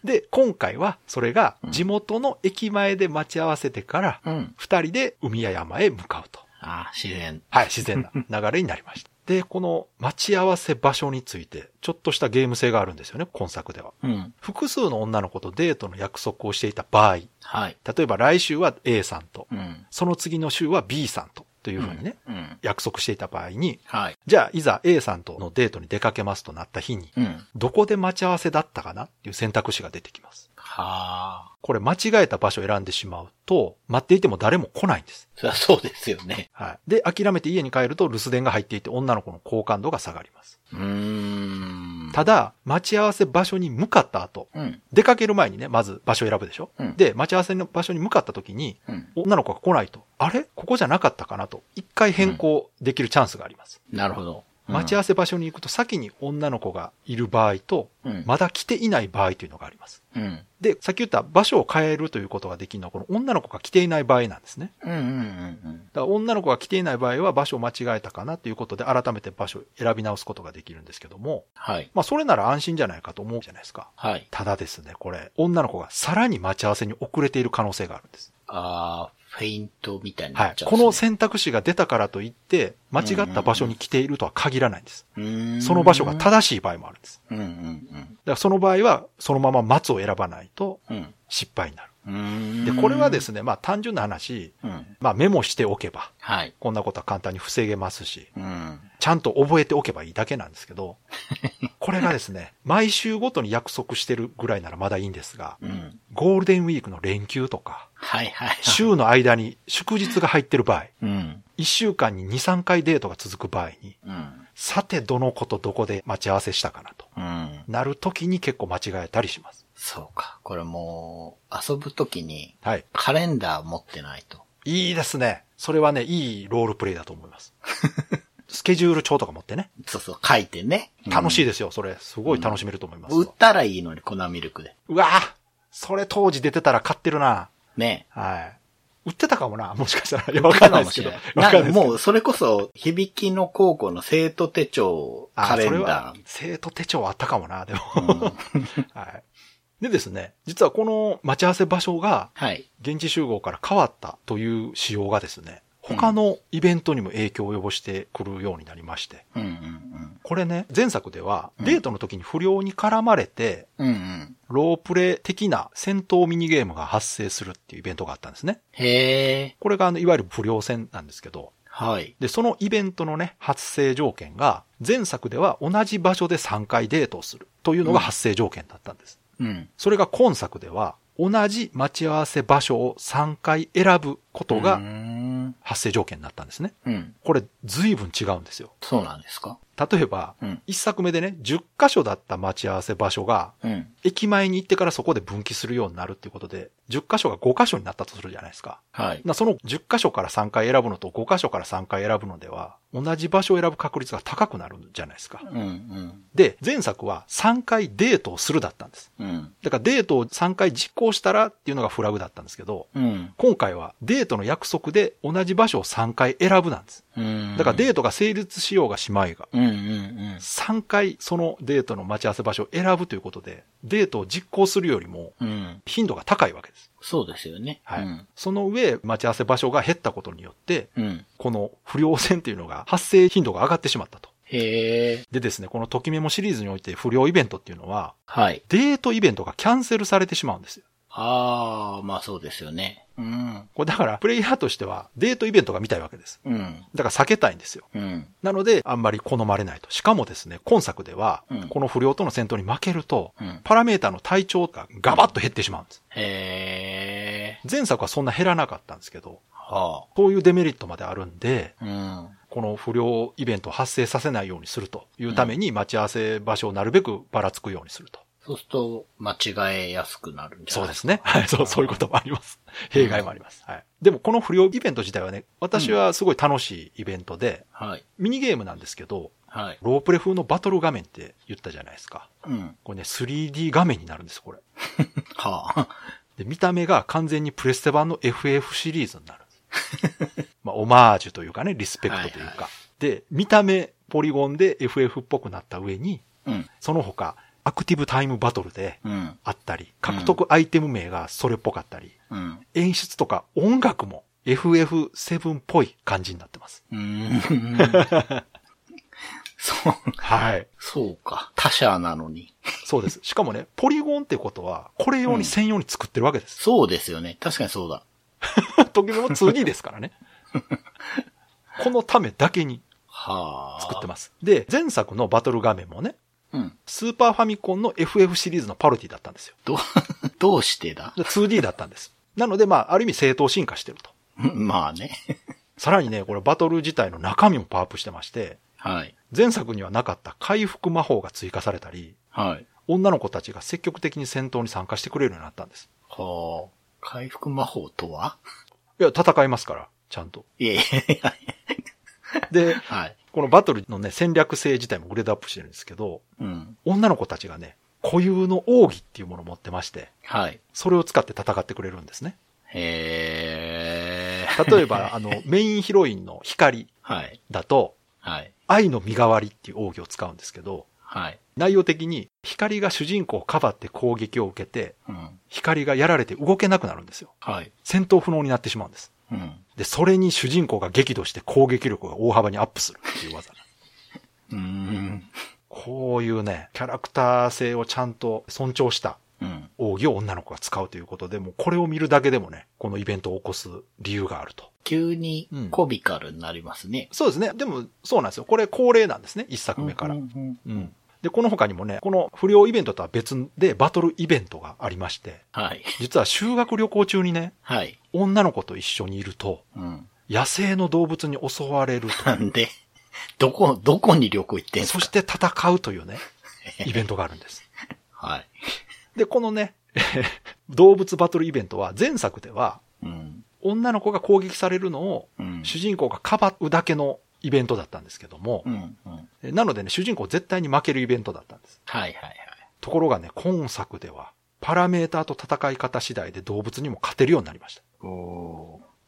Speaker 2: で、今回はそれが地元の駅前で待ち合わせてから、
Speaker 3: うん。
Speaker 2: 二人で海や山へ向かうと。
Speaker 3: ああ、自然。
Speaker 2: はい、自然な流れになりました。で、この待ち合わせ場所について、ちょっとしたゲーム性があるんですよね、今作では。
Speaker 3: うん。
Speaker 2: 複数の女の子とデートの約束をしていた場合、
Speaker 3: はい。
Speaker 2: 例えば来週は A さんと、
Speaker 3: うん。
Speaker 2: その次の週は B さんと、というふうにね、
Speaker 3: うん。
Speaker 2: 約束していた場合に、
Speaker 3: はい。
Speaker 2: じゃあ、いざ A さんとのデートに出かけますとなった日に、
Speaker 3: うん。
Speaker 2: どこで待ち合わせだったかなっていう選択肢が出てきます。
Speaker 3: はあ。
Speaker 2: これ間違えた場所を選んでしまうと、待っていても誰も来ないんです。
Speaker 3: そりゃそうですよね。
Speaker 2: はい。で、諦めて家に帰ると留守電が入っていて女の子の好感度が下がります。
Speaker 3: うーん。
Speaker 2: ただ、待ち合わせ場所に向かった後、
Speaker 3: うん。
Speaker 2: 出かける前にね、まず場所を選ぶでしょ、
Speaker 3: うん
Speaker 2: で、待ち合わせの場所に向かった時に、
Speaker 3: うん。
Speaker 2: 女の子が来ないと、あれ？ここじゃなかったかなと、一回変更できるチャンスがあります。
Speaker 3: なるほど。
Speaker 2: 待ち合わせ場所に行くと先に女の子がいる場合と、
Speaker 3: うん。
Speaker 2: まだ来ていない場合というのがあります。
Speaker 3: うん。
Speaker 2: で、さっき言った場所を変えるということができるのは、この女の子が来ていない場合なんですね。
Speaker 3: うん。うん。うん。
Speaker 2: だから女の子が来ていない場合は場所を間違えたかなということで改めて場所を選び直すことができるんですけども、
Speaker 3: はい。
Speaker 2: まあそれなら安心じゃないかと思うじゃないですか。
Speaker 3: はい。
Speaker 2: ただですね、これ、女の子がさらに待ち合わせに遅れている可能性があるんです。
Speaker 3: あー、フェイントみたいに
Speaker 2: は
Speaker 3: ないっ。ちゃうんですね
Speaker 2: この選択肢が出たからといって、間違った場所に来ているとは限らないんです。
Speaker 3: うーん
Speaker 2: その場所が正しい場合もあるんです。
Speaker 3: うんうん
Speaker 2: だからその場合は、そのまま松を選ばないと
Speaker 3: うん。うん。
Speaker 2: 失敗になる。で、これはですね、まあ単純な話、
Speaker 3: うん。
Speaker 2: まあメモしておけば、
Speaker 3: はい。
Speaker 2: こんなことは簡単に防げますし、
Speaker 3: うん。
Speaker 2: ちゃんと覚えておけばいいだけなんですけど、これがですね、毎週ごとに約束してるぐらいならまだいいんですが、
Speaker 3: うん。
Speaker 2: ゴールデンウィークの連休とか、
Speaker 3: はいはい。
Speaker 2: 週の間に祝日が入ってる場合、
Speaker 3: うん。
Speaker 2: 1週間に2、3回デートが続く場合に、
Speaker 3: うん。
Speaker 2: さてどの子とどこで待ち合わせしたかなと
Speaker 3: うん。
Speaker 2: なる時に結構間違えたりします。
Speaker 3: そうか。これもう、遊ぶときに
Speaker 2: はい。
Speaker 3: カレンダー持ってないと。
Speaker 2: いいですね。それはね、いいロールプレイだと思います。スケジュール帳とか持ってね。
Speaker 3: そうそう、書いてね。い。
Speaker 2: 楽しいですよ、それ。すごい楽しめると思います。
Speaker 3: 売ったらいいのに、粉ミルクで。
Speaker 2: うわぁそれ当時出てたら買ってるな
Speaker 3: ね。
Speaker 2: はい。売ってたかもなもしかしたら。いや、わかんないですけど。わかんないですけど。
Speaker 3: もう、それこそ、響きの高校の生徒手帳、
Speaker 2: あ
Speaker 3: カレン
Speaker 2: それは
Speaker 3: ダ
Speaker 2: 生徒手帳あったかもな、でも。
Speaker 3: ー。うん
Speaker 2: はい。でですね、実はこの待ち合わせ場所が
Speaker 3: はい。
Speaker 2: 現地集合から変わったという仕様がですね、他のイベントにも影響を及ぼしてくるようになりまして、
Speaker 3: うんうん
Speaker 2: これね、前作では
Speaker 3: うん
Speaker 2: デートの時に不良に絡まれて、
Speaker 3: うん。うんうん。
Speaker 2: ロープレイ的な戦闘ミニゲームが発生するっていうイベントがあったんですね。
Speaker 3: へえ。
Speaker 2: これがあの、いわゆる不良戦なんですけど、
Speaker 3: はい。
Speaker 2: で、そのイベントのね、発生条件が、前作では同じ場所で3回デートをするというのが発生条件だったんです。
Speaker 3: うん。
Speaker 2: それが今作では、同じ待ち合わせ場所を3回選ぶことが
Speaker 3: ん。
Speaker 2: 発生条件になったんですね。
Speaker 3: うん。
Speaker 2: これ、随分違うんですよ。
Speaker 3: そうなんですか？
Speaker 2: 例えば、
Speaker 3: うん。
Speaker 2: 一作目でね、10箇所だった待ち合わせ場所が、
Speaker 3: うん。
Speaker 2: 駅前に行ってからそこで分岐するようになるっていうことで、10箇所が5箇所になったとするじゃないですか。
Speaker 3: はい。
Speaker 2: なその10箇所から3回選ぶのと5箇所から3回選ぶのでは、同じ場所を選ぶ確率が高くなるんじゃないですか。
Speaker 3: うんうん。
Speaker 2: で、前作は3回デートをするだったんです。
Speaker 3: うん。
Speaker 2: だからデートを3回実行したらっていうのがフラグだったんですけど、
Speaker 3: うん。
Speaker 2: 今回はデートの約束で同じ場所を3回選ぶなんです。
Speaker 3: うん。
Speaker 2: だからデートが成立しようがしまいが、
Speaker 3: うんうん
Speaker 2: 3回そのデートの待ち合わせ場所を選ぶということで、デートを実行するよりも。頻度が高いわけです。
Speaker 3: そうですよね。
Speaker 2: はい。
Speaker 3: うん。
Speaker 2: その上、待ち合わせ場所が減ったことによって、
Speaker 3: うん。
Speaker 2: この不良戦っていうのが発生頻度が上がってしまったと。
Speaker 3: へえ。
Speaker 2: でですね、このときメモシリーズにおいて不良イベントっていうのは、
Speaker 3: はい。
Speaker 2: デートイベントがキャンセルされてしまうんですよ。
Speaker 3: ああ、まあそうですよね。うん。
Speaker 2: これだから、プレイヤーとしてはデートイベントが見たいわけです。
Speaker 3: うん。
Speaker 2: だから避けたいんですよ。
Speaker 3: うん。
Speaker 2: なので、あんまり好まれないと。しかもですね、今作では
Speaker 3: うん、
Speaker 2: この不良との戦闘に負けると、
Speaker 3: うん。
Speaker 2: パラメータの体調がガバッと減ってしまうんです。
Speaker 3: へえ。
Speaker 2: 前作はそんな減らなかったんですけど、
Speaker 3: は
Speaker 2: そういうデメリットまであるんで、
Speaker 3: あ。うん。
Speaker 2: この不良イベントを発生させないようにするというために待ち合わせ場所をなるべくばらつくようにすると。
Speaker 3: そうすると、間違えやすくなるんじゃない
Speaker 2: そうですね。はい、そう、そういうこともあります。弊害もあります。はい。でもこの不良イベント自体はね、私はすごい楽しいイベントで、
Speaker 3: はい。
Speaker 2: ミニゲームなんですけど、
Speaker 3: はい。
Speaker 2: ロープレ風のバトル画面って言ったじゃないですか。
Speaker 3: うん。
Speaker 2: これね、3D 画面になるんです、これ。
Speaker 3: はあ。
Speaker 2: で、見た目が完全にプレステ版の FF シリーズになるんです。まあ、オマージュというかね、リスペクトというか。
Speaker 3: はいは
Speaker 2: で、見た目、ポリゴンで FF っぽくなった上に、
Speaker 3: うん。
Speaker 2: その他、アクティブタイムバトルで
Speaker 3: うん。
Speaker 2: あったり、獲得アイテム名がそれっぽかったり、
Speaker 3: うん。
Speaker 2: 演出とか音楽も FF7 っぽい感じになってます。
Speaker 3: うーん。そう、
Speaker 2: はい。
Speaker 3: そうか。他社なのに。
Speaker 2: そうです。しかもね、ポリゴンってことは、これ用に専用に作ってるわけです。
Speaker 3: そうですよね。確かにそうだ。
Speaker 2: 時計も 2D ですからね。このためだけに
Speaker 3: はあ。
Speaker 2: 作ってます。で、前作のバトル画面もね、
Speaker 3: うん。
Speaker 2: スーパーファミコンの FF シリーズのパロディだったんですよ。
Speaker 3: どう、どうしてだ？
Speaker 2: で 2D だったんです。なので、まあ、ある意味正当進化してると。
Speaker 3: まあね。
Speaker 2: さらにね、これバトル自体の中身もパワーアップしてまして、
Speaker 3: はい。
Speaker 2: 前作にはなかった回復魔法が追加されたり、
Speaker 3: はい。
Speaker 2: 女の子たちが積極的に戦闘に参加してくれるようになったんです。
Speaker 3: はあ。回復魔法とは？い
Speaker 2: や、戦いますから、ちゃんと。
Speaker 3: いえいえ、はい。
Speaker 2: で、
Speaker 3: はい。
Speaker 2: このバトルのね、戦略性自体もグレードアップしてるんですけど、
Speaker 3: うん。
Speaker 2: 女の子たちがね、固有の奥義っていうものを持ってまして、
Speaker 3: はい。
Speaker 2: それを使って戦ってくれるんですね。
Speaker 3: へえ。
Speaker 2: 例えば、あの、メインヒロインの光
Speaker 3: はい。
Speaker 2: だと、
Speaker 3: はい。
Speaker 2: 愛の身代わりっていう奥義を使うんですけど、
Speaker 3: はい。
Speaker 2: 内容的に光が主人公をかばって攻撃を受けて、
Speaker 3: うん。
Speaker 2: 光がやられて動けなくなるんですよ。
Speaker 3: はい。
Speaker 2: 戦闘不能になってしまうんです。
Speaker 3: うん。
Speaker 2: で、それに主人公が激怒して攻撃力が大幅にアップするっていう技。
Speaker 3: う。
Speaker 2: こういうね、キャラクター性をちゃんと尊重した
Speaker 3: うん。
Speaker 2: 奥義を女の子が使うということで、もうこれを見るだけでもね、このイベントを起こす理由があると。
Speaker 3: 急にコビカルになりますね。
Speaker 2: そうですね。でも、そうなんですよ。これ恒例なんですね。一作目から。
Speaker 3: うんうんうん
Speaker 2: うん。で、この他にもね、この不良イベントとは別でバトルイベントがありまして、
Speaker 3: はい。
Speaker 2: 実は修学旅行中にね、
Speaker 3: はい。
Speaker 2: 女の子と一緒にいると、
Speaker 3: うん。
Speaker 2: 野生の動物に襲われると
Speaker 3: なんで、どこ、どこに旅行行ってんすか？
Speaker 2: そして戦うというね、イベントがあるんです。
Speaker 3: はい。
Speaker 2: で、このね、動物バトルイベントは前作では、
Speaker 3: うん。
Speaker 2: 女の子が攻撃されるのを
Speaker 3: うん。
Speaker 2: 主人公がかばうだけのイベントだったんですけども
Speaker 3: う、ん。うん。
Speaker 2: なのでね、主人公絶対に負けるイベントだったんです。
Speaker 3: はいはい
Speaker 2: ところがね、今作では、パラメーターと戦い方次第で動物にも勝てるようになりました。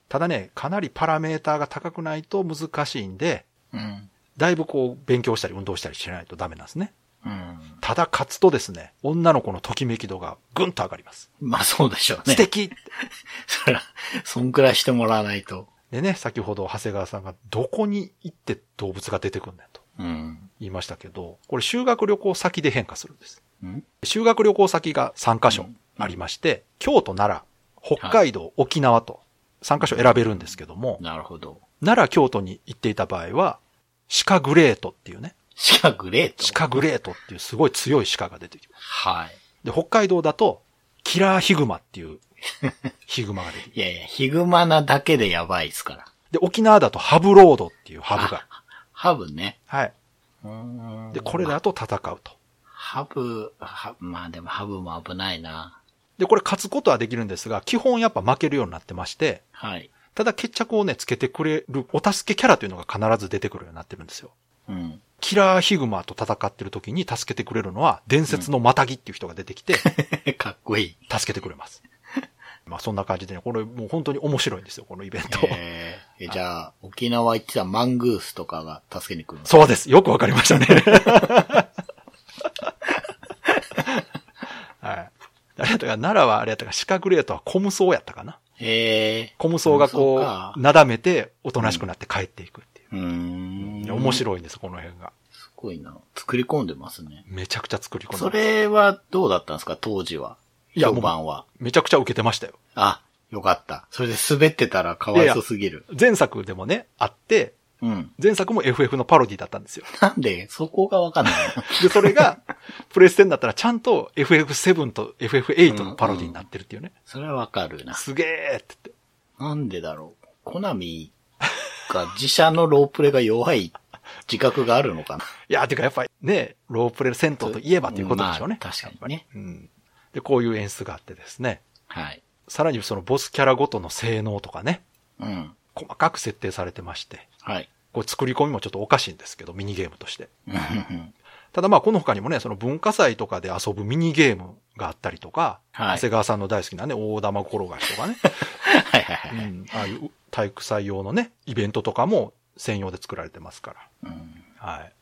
Speaker 2: ただね、かなりパラメーターが高くないと難しいんで、
Speaker 3: ー。うん。
Speaker 2: だいぶこう勉強したり運動したりしないとダメなんですね。
Speaker 3: うん。
Speaker 2: ただ勝つとですね、女の子のときめき度がぐんと上がります。
Speaker 3: まあそうでしょうね。
Speaker 2: 素敵
Speaker 3: そら、そんくらいしてもらわないと。
Speaker 2: でね、先ほど長谷川さんがどこに行って動物が出てくんねんと
Speaker 3: うん。
Speaker 2: 言いましたけど、これ修学旅行先で変化するんです。
Speaker 3: うん
Speaker 2: 修学旅行先が3カ所ありまして、京都、奈良、北海道、沖縄と3カ所選べるんですけども、
Speaker 3: なるほど。
Speaker 2: 奈良、京都に行っていた場合は、鹿グレートっていうね、
Speaker 3: シカグレート？
Speaker 2: 鹿グレートっていうすごい強い鹿が出てきます。
Speaker 3: はい。
Speaker 2: で、北海道だと、キラーヒグマっていう ヒグマが出て。
Speaker 3: いやいや、ヒグマなだけでやばいですから。
Speaker 2: で、沖縄だとハブロードっていうハブが。
Speaker 3: ハブね。
Speaker 2: はい。で、これだと戦うと。
Speaker 3: ハブ、はまあでもハブも危ないな。
Speaker 2: で、これ勝つことはできるんですが、基本やっぱ負けるようになってまして、
Speaker 3: はい。
Speaker 2: ただ決着をね、つけてくれるお助けキャラというのが必ず出てくるようになってるんですよ。
Speaker 3: うん。
Speaker 2: キラーヒグマと戦ってる時に助けてくれるのは、伝説のマタギっていう人が出てきて、
Speaker 3: かっこいい。
Speaker 2: 助けてくれます。まあそんな感じでね、これもう本当に面白いんですよ、このイベント。
Speaker 3: えー、えじゃあ、沖縄行ってたマングースとかが助けに来るの？
Speaker 2: そうです。よくわかりましたね。はい。あれやったか、奈良はあれやったか、シカグレートはコムソウやったかな？
Speaker 3: へえ
Speaker 2: コムソウがこ
Speaker 3: コムソウか
Speaker 2: う、なだめて、おとなしくなって帰っていくっていう。
Speaker 3: うーん。
Speaker 2: 面
Speaker 3: い。
Speaker 2: 白いんです、この辺が。
Speaker 3: すごいな。作り込んでますね。
Speaker 2: めちゃくちゃ作り込んで
Speaker 3: そ
Speaker 2: ます
Speaker 3: れはどうだったんですか？当時は。
Speaker 2: いや
Speaker 3: 評判は。
Speaker 2: めちゃくちゃ受けてましたよ。
Speaker 3: あ、よかった。それで滑ってたらかわいそうすぎる。
Speaker 2: 前作でもね、あって、
Speaker 3: うん。
Speaker 2: 前作も FF のパロディだったんですよ。
Speaker 3: なんで、そこがわかんない
Speaker 2: で、それが、プレステになったらちゃんと FF7 と FF8 のパロディになってるっていうね。
Speaker 3: それはわかるな。
Speaker 2: すげーって言って。
Speaker 3: なんでだろう。コナミが自社のロープレが弱い自覚があるのかない
Speaker 2: や、てかやっぱりね、ロープレ戦闘といえばということでしょうね。
Speaker 3: まあ確かにね。
Speaker 2: うん。で、こういう演出があってですね。
Speaker 3: はい。
Speaker 2: さらにそのボスキャラごとの性能とかね、
Speaker 3: うん。
Speaker 2: 細かく設定されてまして、
Speaker 3: はい。
Speaker 2: これ作り込みもちょっとおかしいんですけど、ミニゲームとして。ただまあこの他にもね、その文化祭とかで遊ぶミニゲームがあったりとか、
Speaker 3: はい
Speaker 2: 長谷川さんの大好きなね、大玉転がしとかね、
Speaker 3: はいはいはい。
Speaker 2: うん、ああいう体育祭用のね、イベントとかも専用で作られてますから。
Speaker 3: うん。
Speaker 2: はい。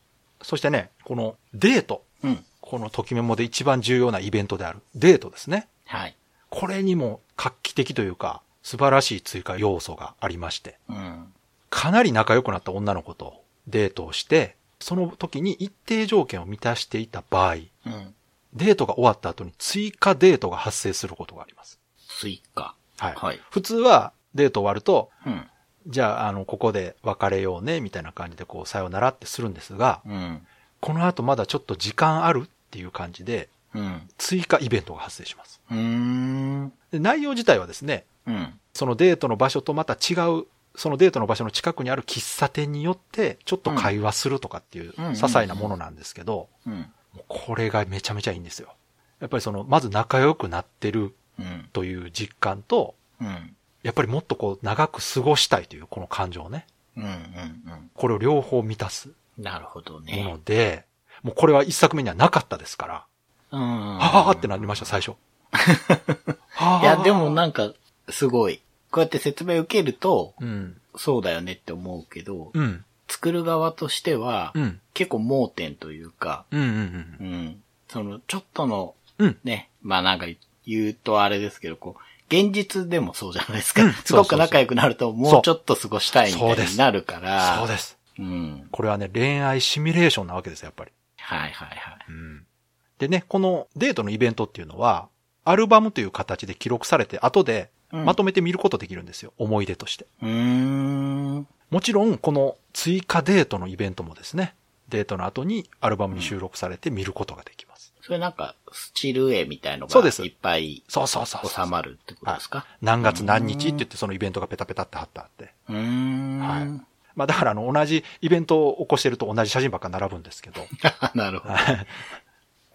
Speaker 2: そしてね、このデート。
Speaker 3: うん。
Speaker 2: このときメモで一番重要なイベントであるデートですね。
Speaker 3: はい。
Speaker 2: これにも画期的というか、素晴らしい追加要素がありまして、
Speaker 3: うん。
Speaker 2: かなり仲良くなった女の子とデートをして、その時に一定条件を満たしていた場合、
Speaker 3: うん。
Speaker 2: デートが終わった後に追加デートが発生することがあります。
Speaker 3: 追加。
Speaker 2: はい。
Speaker 3: はい。
Speaker 2: 普通はデート終わると、
Speaker 3: うん。
Speaker 2: じゃあ、あの、ここで別れようね、みたいな感じでこう、さよならってするんですが、
Speaker 3: うん。
Speaker 2: この後まだちょっと時間あるっていう感じで、
Speaker 3: うん。
Speaker 2: 追加イベントが発生します。で内容自体はですね、
Speaker 3: うん。
Speaker 2: そのデートの場所とまた違うそのデートの場所の近くにある喫茶店によって、ちょっと会話するとかっていう、
Speaker 3: うん
Speaker 2: 些細なものなんですけど、これがめちゃめちゃいいんですよ。やっぱりその、まず仲良くなってる
Speaker 3: うん。
Speaker 2: という実感と、
Speaker 3: うん。
Speaker 2: やっぱりもっとこう、長く過ごしたいというこの感情ね。
Speaker 3: うん。うん。
Speaker 2: これを両方満たす
Speaker 3: なるほど
Speaker 2: も
Speaker 3: ね
Speaker 2: の。で、もうこれは一作目にはなかったですから、
Speaker 3: うん。
Speaker 2: はぁーってなりました、最初。
Speaker 3: いや、でもなんか、すごい。こうやって説明を受けると、
Speaker 2: うん。
Speaker 3: そうだよねって思うけど、
Speaker 2: うん。
Speaker 3: 作る側としては、
Speaker 2: うん。
Speaker 3: 結構盲点というか、
Speaker 2: うん。うん。
Speaker 3: うん。その、ちょっとの、
Speaker 2: うん。
Speaker 3: ね、まあなんか言うとあれですけど、こう、現実でもそうじゃないですか。
Speaker 2: うん
Speaker 3: すごく仲良くなると、もうちょっと過ごしたいみたいになるから。
Speaker 2: そうです。
Speaker 3: うん。
Speaker 2: これはね、恋愛シミュレーションなわけですよ、やっぱり。
Speaker 3: はいはいはい。
Speaker 2: うん。でね、このデートのイベントっていうのは、アルバムという形で記録されて、後で
Speaker 3: うん
Speaker 2: まとめて見ることできるんですよ。思い出として。
Speaker 3: うーん。
Speaker 2: もちろん、この追加デートのイベントもですね、デートの後にアルバムに収録されて見ることができます。
Speaker 3: それなんか、スチル絵みたいのが
Speaker 2: そうです
Speaker 3: いっぱい
Speaker 2: そうそうそう。
Speaker 3: 収まるってことですか？
Speaker 2: 何月何日って言ってそのイベントがペタペタって貼ってあって。
Speaker 3: うーん。
Speaker 2: はいまあだからあの同じイベントを起こしてると同じ写真ばっか並ぶんですけど。
Speaker 3: なるほど。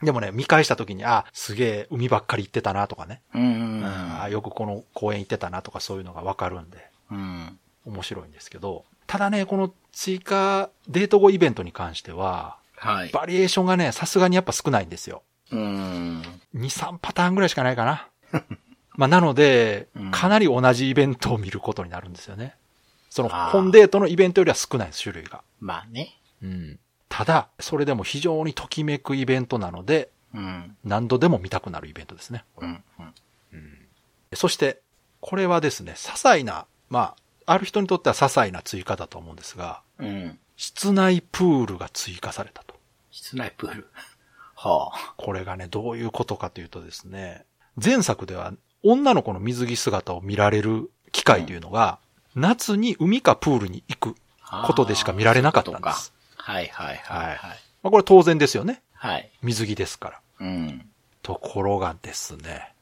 Speaker 2: でもね、見返した時に、あ、すげえ海ばっかり行ってたなとかね。
Speaker 3: うーん。
Speaker 2: あよくこの公園行ってたなとかそういうのがわかるんで、
Speaker 3: うん。
Speaker 2: 面白いんですけど。ただね、この追加デート後イベントに関しては、
Speaker 3: はい。
Speaker 2: バリエーションがね、さすがにやっぱ少ないんですよ。
Speaker 3: うーん。
Speaker 2: 2、3パターンぐらいしかないかな。まあなので
Speaker 3: うん、
Speaker 2: かなり同じイベントを見ることになるんですよね。その
Speaker 3: あー
Speaker 2: 本デートのイベントよりは少ないです、種類が。
Speaker 3: まあね。
Speaker 2: うん。ただ、それでも非常にときめくイベントなので、
Speaker 3: うん。
Speaker 2: 何度でも見たくなるイベントですね。
Speaker 3: うん。うん。
Speaker 2: そして、これはですね、些細な、まあ、ある人にとっては些細な追加だと思うんですが、
Speaker 3: うん。
Speaker 2: 室内プールが追加されたと。
Speaker 3: 室内プール。はあ。
Speaker 2: これがね、どういうことかというとですね、前作では女の子の水着姿を見られる機会というのが、夏に海かプールに行く。ことでしか見られなかったんです
Speaker 3: はいはいはいはい。
Speaker 2: まあ、これ当然ですよね。
Speaker 3: はい。
Speaker 2: 水着ですから。
Speaker 3: うん。
Speaker 2: ところがですね、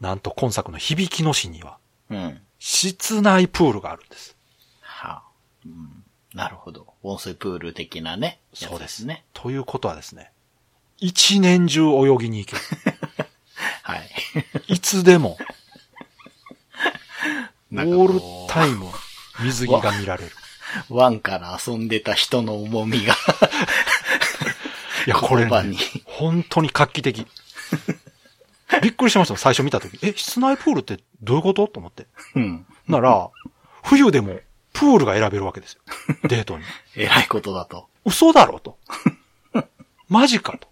Speaker 2: なんと今作の響きの市には、
Speaker 3: うん。
Speaker 2: 室内プールがあるんです。
Speaker 3: はあ。うん。なるほど。温水プール的なね。やつ
Speaker 2: そうです
Speaker 3: ね。
Speaker 2: ということはですね、一年中泳ぎに行ける。
Speaker 3: はい。
Speaker 2: いつでも、オールタイム水着が見られる。
Speaker 3: 湾から遊んでた人の重みが
Speaker 2: いや、これね、本当に画期的。びっくりしました、最初見たとき。え、室内プールってどういうこと？と思って。
Speaker 3: うん。
Speaker 2: なら、冬でもプールが選べるわけですよ。デートに。
Speaker 3: えらいことだと。
Speaker 2: 嘘だろと。マジかと。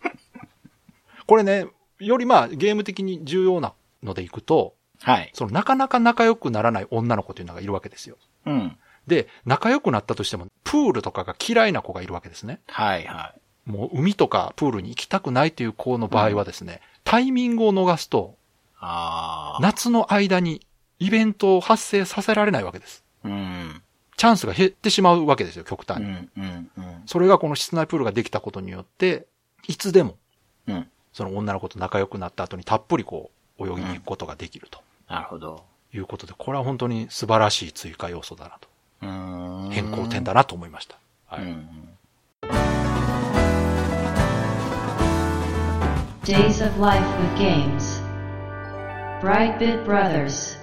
Speaker 2: これね、よりまあゲーム的に重要なのでいくと、
Speaker 3: はい。
Speaker 2: そのなかなか仲良くならない女の子というのがいるわけですよ。
Speaker 3: うん。
Speaker 2: で、仲良くなったとしても、プールとかが嫌いな子がいるわけですね。
Speaker 3: はいはい。
Speaker 2: もう海とかプールに行きたくないという子の場合はですね、タイミングを逃すと。夏の間にイベントを発生させられないわけです。
Speaker 3: うん。
Speaker 2: チャンスが減ってしまうわけですよ、極端に。
Speaker 3: うん。うん。うん。
Speaker 2: それがこの室内プールができたことによって、いつでも、
Speaker 3: うん。
Speaker 2: その女の子と仲良くなった後にたっぷりこう、泳ぎに行くことができると
Speaker 3: なるほど。
Speaker 2: いうことで、これは本当に素晴らしい追加要素だなと。
Speaker 3: うーん。
Speaker 2: 変更点だなと思いました。はい。
Speaker 3: うん。
Speaker 1: Days of Life with Games. Brightbit Brothers.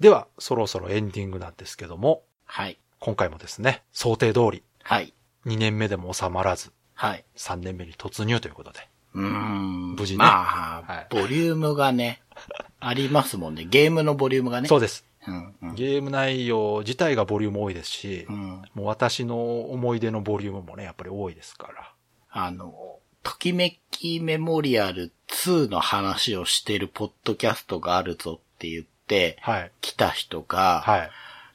Speaker 2: では、そろそろエンディングなんですけども、
Speaker 3: はい。
Speaker 2: 今回もですね、想定通り、
Speaker 3: はい。
Speaker 2: 2年目でも収まらず、
Speaker 3: はい。
Speaker 2: 3年目に突入ということで。
Speaker 3: うーん。
Speaker 2: 無事ね
Speaker 3: まあ、
Speaker 2: はい
Speaker 3: ボリュームがね、ありますもんね。ゲームのボリュームがね。
Speaker 2: そうです。
Speaker 3: うん。うん。
Speaker 2: ゲーム内容自体がボリューム多いですし、
Speaker 3: うん。
Speaker 2: もう私の思い出のボリュームもね、やっぱり多いですから。
Speaker 3: あの、ときめきメモリアル2の話をしてるポッドキャストがあるぞって言って、
Speaker 2: はい。
Speaker 3: 来た人が、
Speaker 2: はい。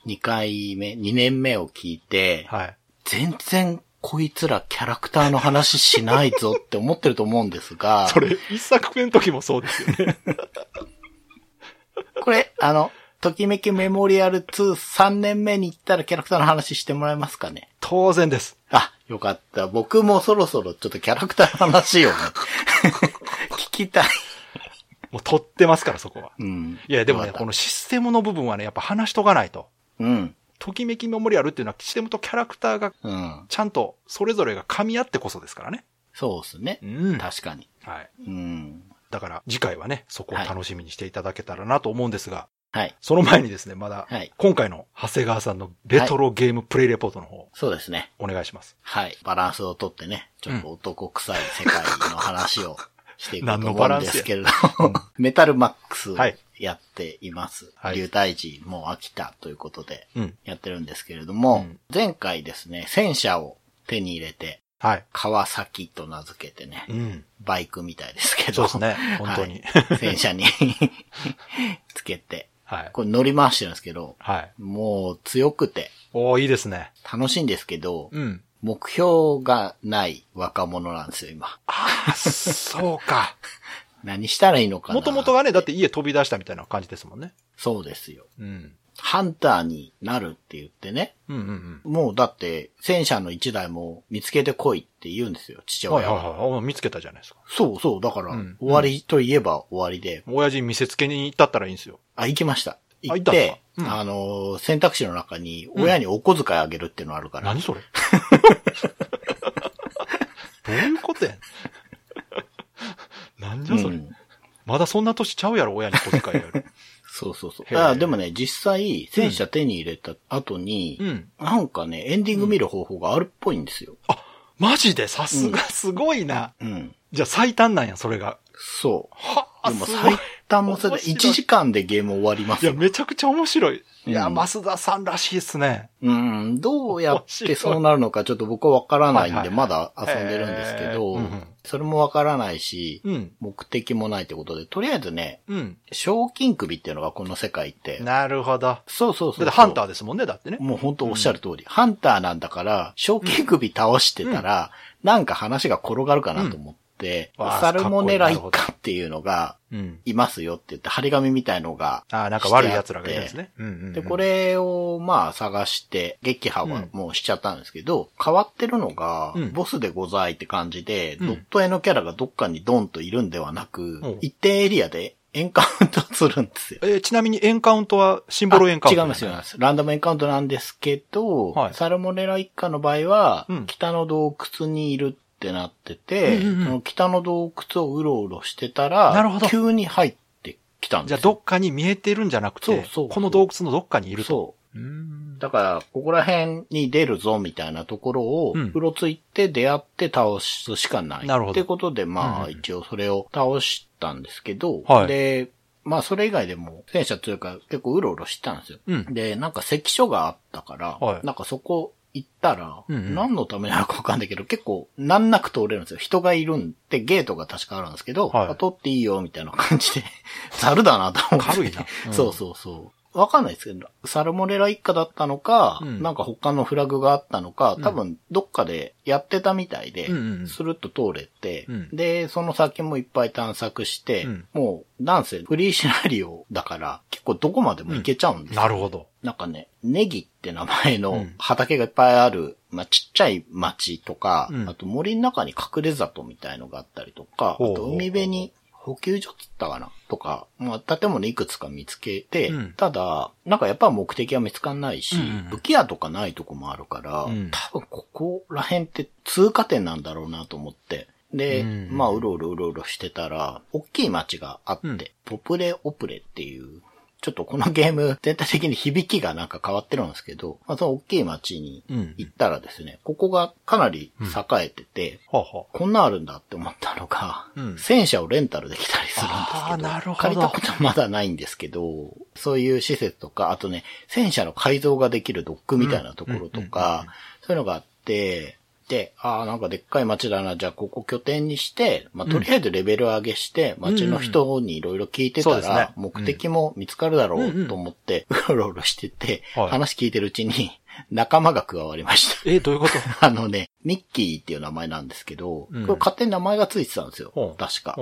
Speaker 3: 2回目、2年目を聞いて、
Speaker 2: はい。
Speaker 3: 全然こいつらキャラクターの話しないぞって思ってると思うんですが、
Speaker 2: それ、一作目の時もそうですよね。
Speaker 3: これ、あの、ときめきメモリアル2、3年目に行ったらキャラクターの話してもらえますかね？
Speaker 2: 当然です。
Speaker 3: あ、よかった。僕もそろそろちょっとキャラクターの話をね、聞きたい。
Speaker 2: もう取ってますから、そこは。
Speaker 3: うん。
Speaker 2: いや、でもね、このシステムの部分はね、やっぱ話しとかないと。
Speaker 3: うん。
Speaker 2: ときめきメモリアルっていうのはシステムとキャラクターが
Speaker 3: うん。
Speaker 2: ちゃんとそれぞれが噛み合ってこそですからね。
Speaker 3: そうですね。
Speaker 2: うん。
Speaker 3: 確かに。
Speaker 2: はい。
Speaker 3: うん。
Speaker 2: だから次回はね、そこを楽しみにしていただけたらなと思うんですが、
Speaker 3: はい。
Speaker 2: その前にですね、まだ
Speaker 3: はい、
Speaker 2: 今回の長谷川さんのレトロゲームプレイレポートの方、
Speaker 3: そうですね。
Speaker 2: お願いします。
Speaker 3: はい。バランスをとってね、ちょっと男臭い世界の話をしていくと思うんですけれども、メタルマックス
Speaker 2: はい
Speaker 3: やっています。
Speaker 2: はい
Speaker 3: 流体時もう飽きたということで
Speaker 2: うん。
Speaker 3: やってるんですけれども、
Speaker 2: うん
Speaker 3: 前回ですね、戦車を手に入れて、
Speaker 2: はい。
Speaker 3: 川崎と名付けてね、
Speaker 2: うん。
Speaker 3: バイクみたいですけど。
Speaker 2: そうですね。本当に。
Speaker 3: は い戦車に つけて、
Speaker 2: はい。
Speaker 3: これ乗り回してるんですけど、
Speaker 2: はい。
Speaker 3: もう強くて
Speaker 2: おーいいですね。
Speaker 3: 楽しいんですけど、
Speaker 2: うん。
Speaker 3: 目標がない若者なんですよ、今。
Speaker 2: ああ、そうか。
Speaker 3: 何したらいいのかな
Speaker 2: もともとがね、だって家飛び出したみたいな感じですもんね。
Speaker 3: そうですよ。
Speaker 2: うん。
Speaker 3: ハンターになるって言ってね。
Speaker 2: うんうん
Speaker 3: もうだって、戦車の一台も見つけてこいって言うんですよ、父
Speaker 2: うん。はい
Speaker 3: 親は。
Speaker 2: はいはいお。見つけたじゃないですか。
Speaker 3: そうそう、だから、
Speaker 2: うん
Speaker 3: 終わりといえば終わりで、
Speaker 2: 親父見せつけに行ったったらいいんですよ。
Speaker 3: あ、行きました。行って
Speaker 2: か、うん
Speaker 3: あのー、選択肢の中に、親にお小遣いあげるっていうのあるから、
Speaker 2: 何それ どういうことやねん。なんじゃそれ。
Speaker 3: うん
Speaker 2: まだそんな年ちゃうやろ、親に小遣いやる。
Speaker 3: そうそうそう。あでもね、実際、戦車手に入れた後に、
Speaker 2: うん。
Speaker 3: なんかね、エンディング見る方法があるっぽいんですよ。
Speaker 2: マジで？さすがすごいな。
Speaker 3: うん。
Speaker 2: じゃあ最短なんや、それが。
Speaker 3: そ
Speaker 2: は
Speaker 3: う。でも最短もそれで
Speaker 2: 面白い
Speaker 3: 1時間でゲーム終わりま
Speaker 2: いや。めちゃくちゃ面白い。いや、
Speaker 3: うん
Speaker 2: 増田さんらしいっすね。
Speaker 3: うん。どうやってそうなるのかちょっと僕はわからないんで、まだ遊んでるんですけどそれもわからないし、
Speaker 2: うん。
Speaker 3: 目的もないってことで、とりあえずね、
Speaker 2: うん。
Speaker 3: 賞金首っていうのがこの世界って。
Speaker 2: なるほど。だ
Speaker 3: そうそうそう
Speaker 2: ハンターですもんね、だってね。
Speaker 3: もう本当おっしゃる通り。ハンターなんだから、賞金首倒してたら、なんか話が転がるかなと思って、サルモネラ一家っていうのが
Speaker 2: うん。
Speaker 3: いますよって言って、張り紙みたいのが。
Speaker 2: ああ、なんか悪い奴らがいるんですね。うんうんうん。
Speaker 3: で、これをまあ探して、撃破はもうしちゃったんですけど、変わってるのが
Speaker 2: うん、
Speaker 3: ボスでございって感じで、
Speaker 2: うん
Speaker 3: ドット絵のキャラがどっかにドンといるんではなく
Speaker 2: うん、
Speaker 3: 一定エリアでエンカウントするんですよ。
Speaker 2: えーちなみにエンカウントはシンボルエンカウント
Speaker 3: あ違います、違います。ランダムエンカウントなんですけど、
Speaker 2: はい
Speaker 3: サルモネラ一家の場合は、
Speaker 2: うん
Speaker 3: 北の洞窟にいるってなってて、
Speaker 2: うんうんうん
Speaker 3: その北の洞窟をうろうろしてたら、
Speaker 2: なるほど
Speaker 3: 急に入ってきたんですよ。
Speaker 2: じゃあどっかに見えてるんじゃなくて、
Speaker 3: そうそう
Speaker 2: この洞窟のどっかにいると。
Speaker 3: そう。
Speaker 2: うーん。
Speaker 3: だから、ここら辺に出るぞみたいなところを、
Speaker 2: う
Speaker 3: ろついて出会って倒すしかない。
Speaker 2: なるほど
Speaker 3: ってことで、まあ、一応それを倒したんですけど、
Speaker 2: はい
Speaker 3: で、まあ、それ以外でも、戦車というか結構うろうろしてたんですよ。
Speaker 2: うん
Speaker 3: で、なんか関所があったから、
Speaker 2: はい
Speaker 3: なんかそこ行ったら、
Speaker 2: うんうん。
Speaker 3: 何のためなのかわかんないけど、結構難なく通れるんですよ。人がいるんで、ゲートが確かあるんですけど、
Speaker 2: はい。
Speaker 3: あ通っていいよ、みたいな感じで、ざるだなと思って。
Speaker 2: 軽いな。うん。
Speaker 3: そうそうそう。わかんないですけど、サルモネラ一家だったのか、
Speaker 2: うん。
Speaker 3: なんか他のフラグがあったのか、多分どっかでやってたみたいで、スルッと通れて、
Speaker 2: うん。
Speaker 3: で、その先もいっぱい探索して、
Speaker 2: うん。
Speaker 3: もう、なんせフリーシナリオだから、結構どこまでも行けちゃうんですよ、
Speaker 2: なるほど。
Speaker 3: なんかね、ネギって名前の
Speaker 2: うん。
Speaker 3: 畑がいっぱいある、まあ、ちっちゃい町とか、
Speaker 2: うん。
Speaker 3: あと森の中に隠れ里みたいのがあったりとか、
Speaker 2: ほうほう
Speaker 3: あと海辺に補給所っつったかなとか、まあ、建物いくつか見つけて、
Speaker 2: うん。
Speaker 3: ただ、なんかやっぱ目的は見つかんないし、
Speaker 2: うんうん
Speaker 3: 武器屋とかないとこもあるから、
Speaker 2: うん。
Speaker 3: 多分ここら辺って通過点なんだろうなと思って、で、
Speaker 2: うん。
Speaker 3: まあ、うろうろうろうろしてたら、大きい町があって、
Speaker 2: うん。
Speaker 3: ポプレオプレっていう、ちょっとこのゲーム全体的に響きがなんか変わってるんですけど、まあ、その大きい町に
Speaker 2: うん。
Speaker 3: 行ったらですね、ここがかなり栄えてて、
Speaker 2: はあ、は
Speaker 3: こんなんあるんだって思ったのが、
Speaker 2: うん。
Speaker 3: 戦車をレンタルできたりするんですけど、
Speaker 2: なるほど。
Speaker 3: 借りたことはまだないんですけど、そういう施設とか、あとね、戦車の改造ができるドックみたいなところと
Speaker 2: うんうんうんうん
Speaker 3: か、そういうのがあって、で、ああ、なんかでっかい街だな、じゃあここ拠点にして、まあ、とりあえずレベル上げして、街の人にいろいろ聞いてたら、目的も見つかるだろ
Speaker 2: う
Speaker 3: と思って、うろうろしてて、
Speaker 2: はい。
Speaker 3: 話聞いてるうちに、仲間が加わりました。
Speaker 2: え、どういうこと？
Speaker 3: あのね、ミッキーっていう名前なんですけど、
Speaker 2: うん。
Speaker 3: これ勝手に名前がついてたんですよ。
Speaker 2: う。ん
Speaker 3: 確か。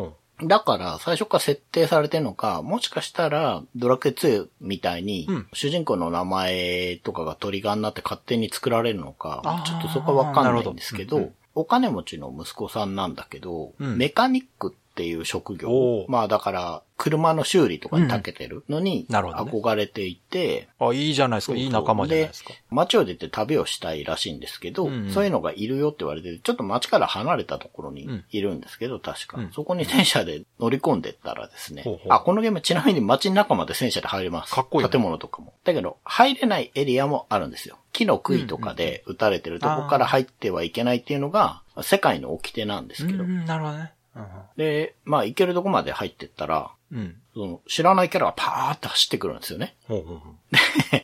Speaker 2: うん
Speaker 3: だから、最初から設定されてるのか、もしかしたら、ドラクエ2みたいに、
Speaker 2: うん。
Speaker 3: 主人公の名前とかがトリガーになって勝手に作られるのかちょっとそこはわかんないんですけど、お金持ちの息子さんなんだけど、
Speaker 2: うん。
Speaker 3: メカニックっっていう職業まあだから、車の修理とかに長けてるのに、憧れていて、
Speaker 2: あ、いいじゃないですか。いい仲間じゃないですか。
Speaker 3: 街を出て旅をしたいらしいんですけど、
Speaker 2: うんうん
Speaker 3: そういうのがいるよって言われて、ちょっと街から離れたところに
Speaker 2: うん
Speaker 3: いるんですけど、確か、
Speaker 2: うん
Speaker 3: そこに戦車で乗り込んでったらですね、
Speaker 2: ほうほう
Speaker 3: あ、このゲームちなみに街の中まで戦車で入れます。
Speaker 2: かっこいいね
Speaker 3: 建物とかも。だけど、入れないエリアもあるんですよ。木の杭とかで撃たれてるとこから入ってはいけないっていうのが、世界の掟なんですけど。
Speaker 2: うん、なるほどね。
Speaker 3: で、まあ行けるとこまで入ってったら、
Speaker 2: うん。うん。
Speaker 3: その知らないキャラがパーって走ってくるんですよね。
Speaker 2: ほうほうほ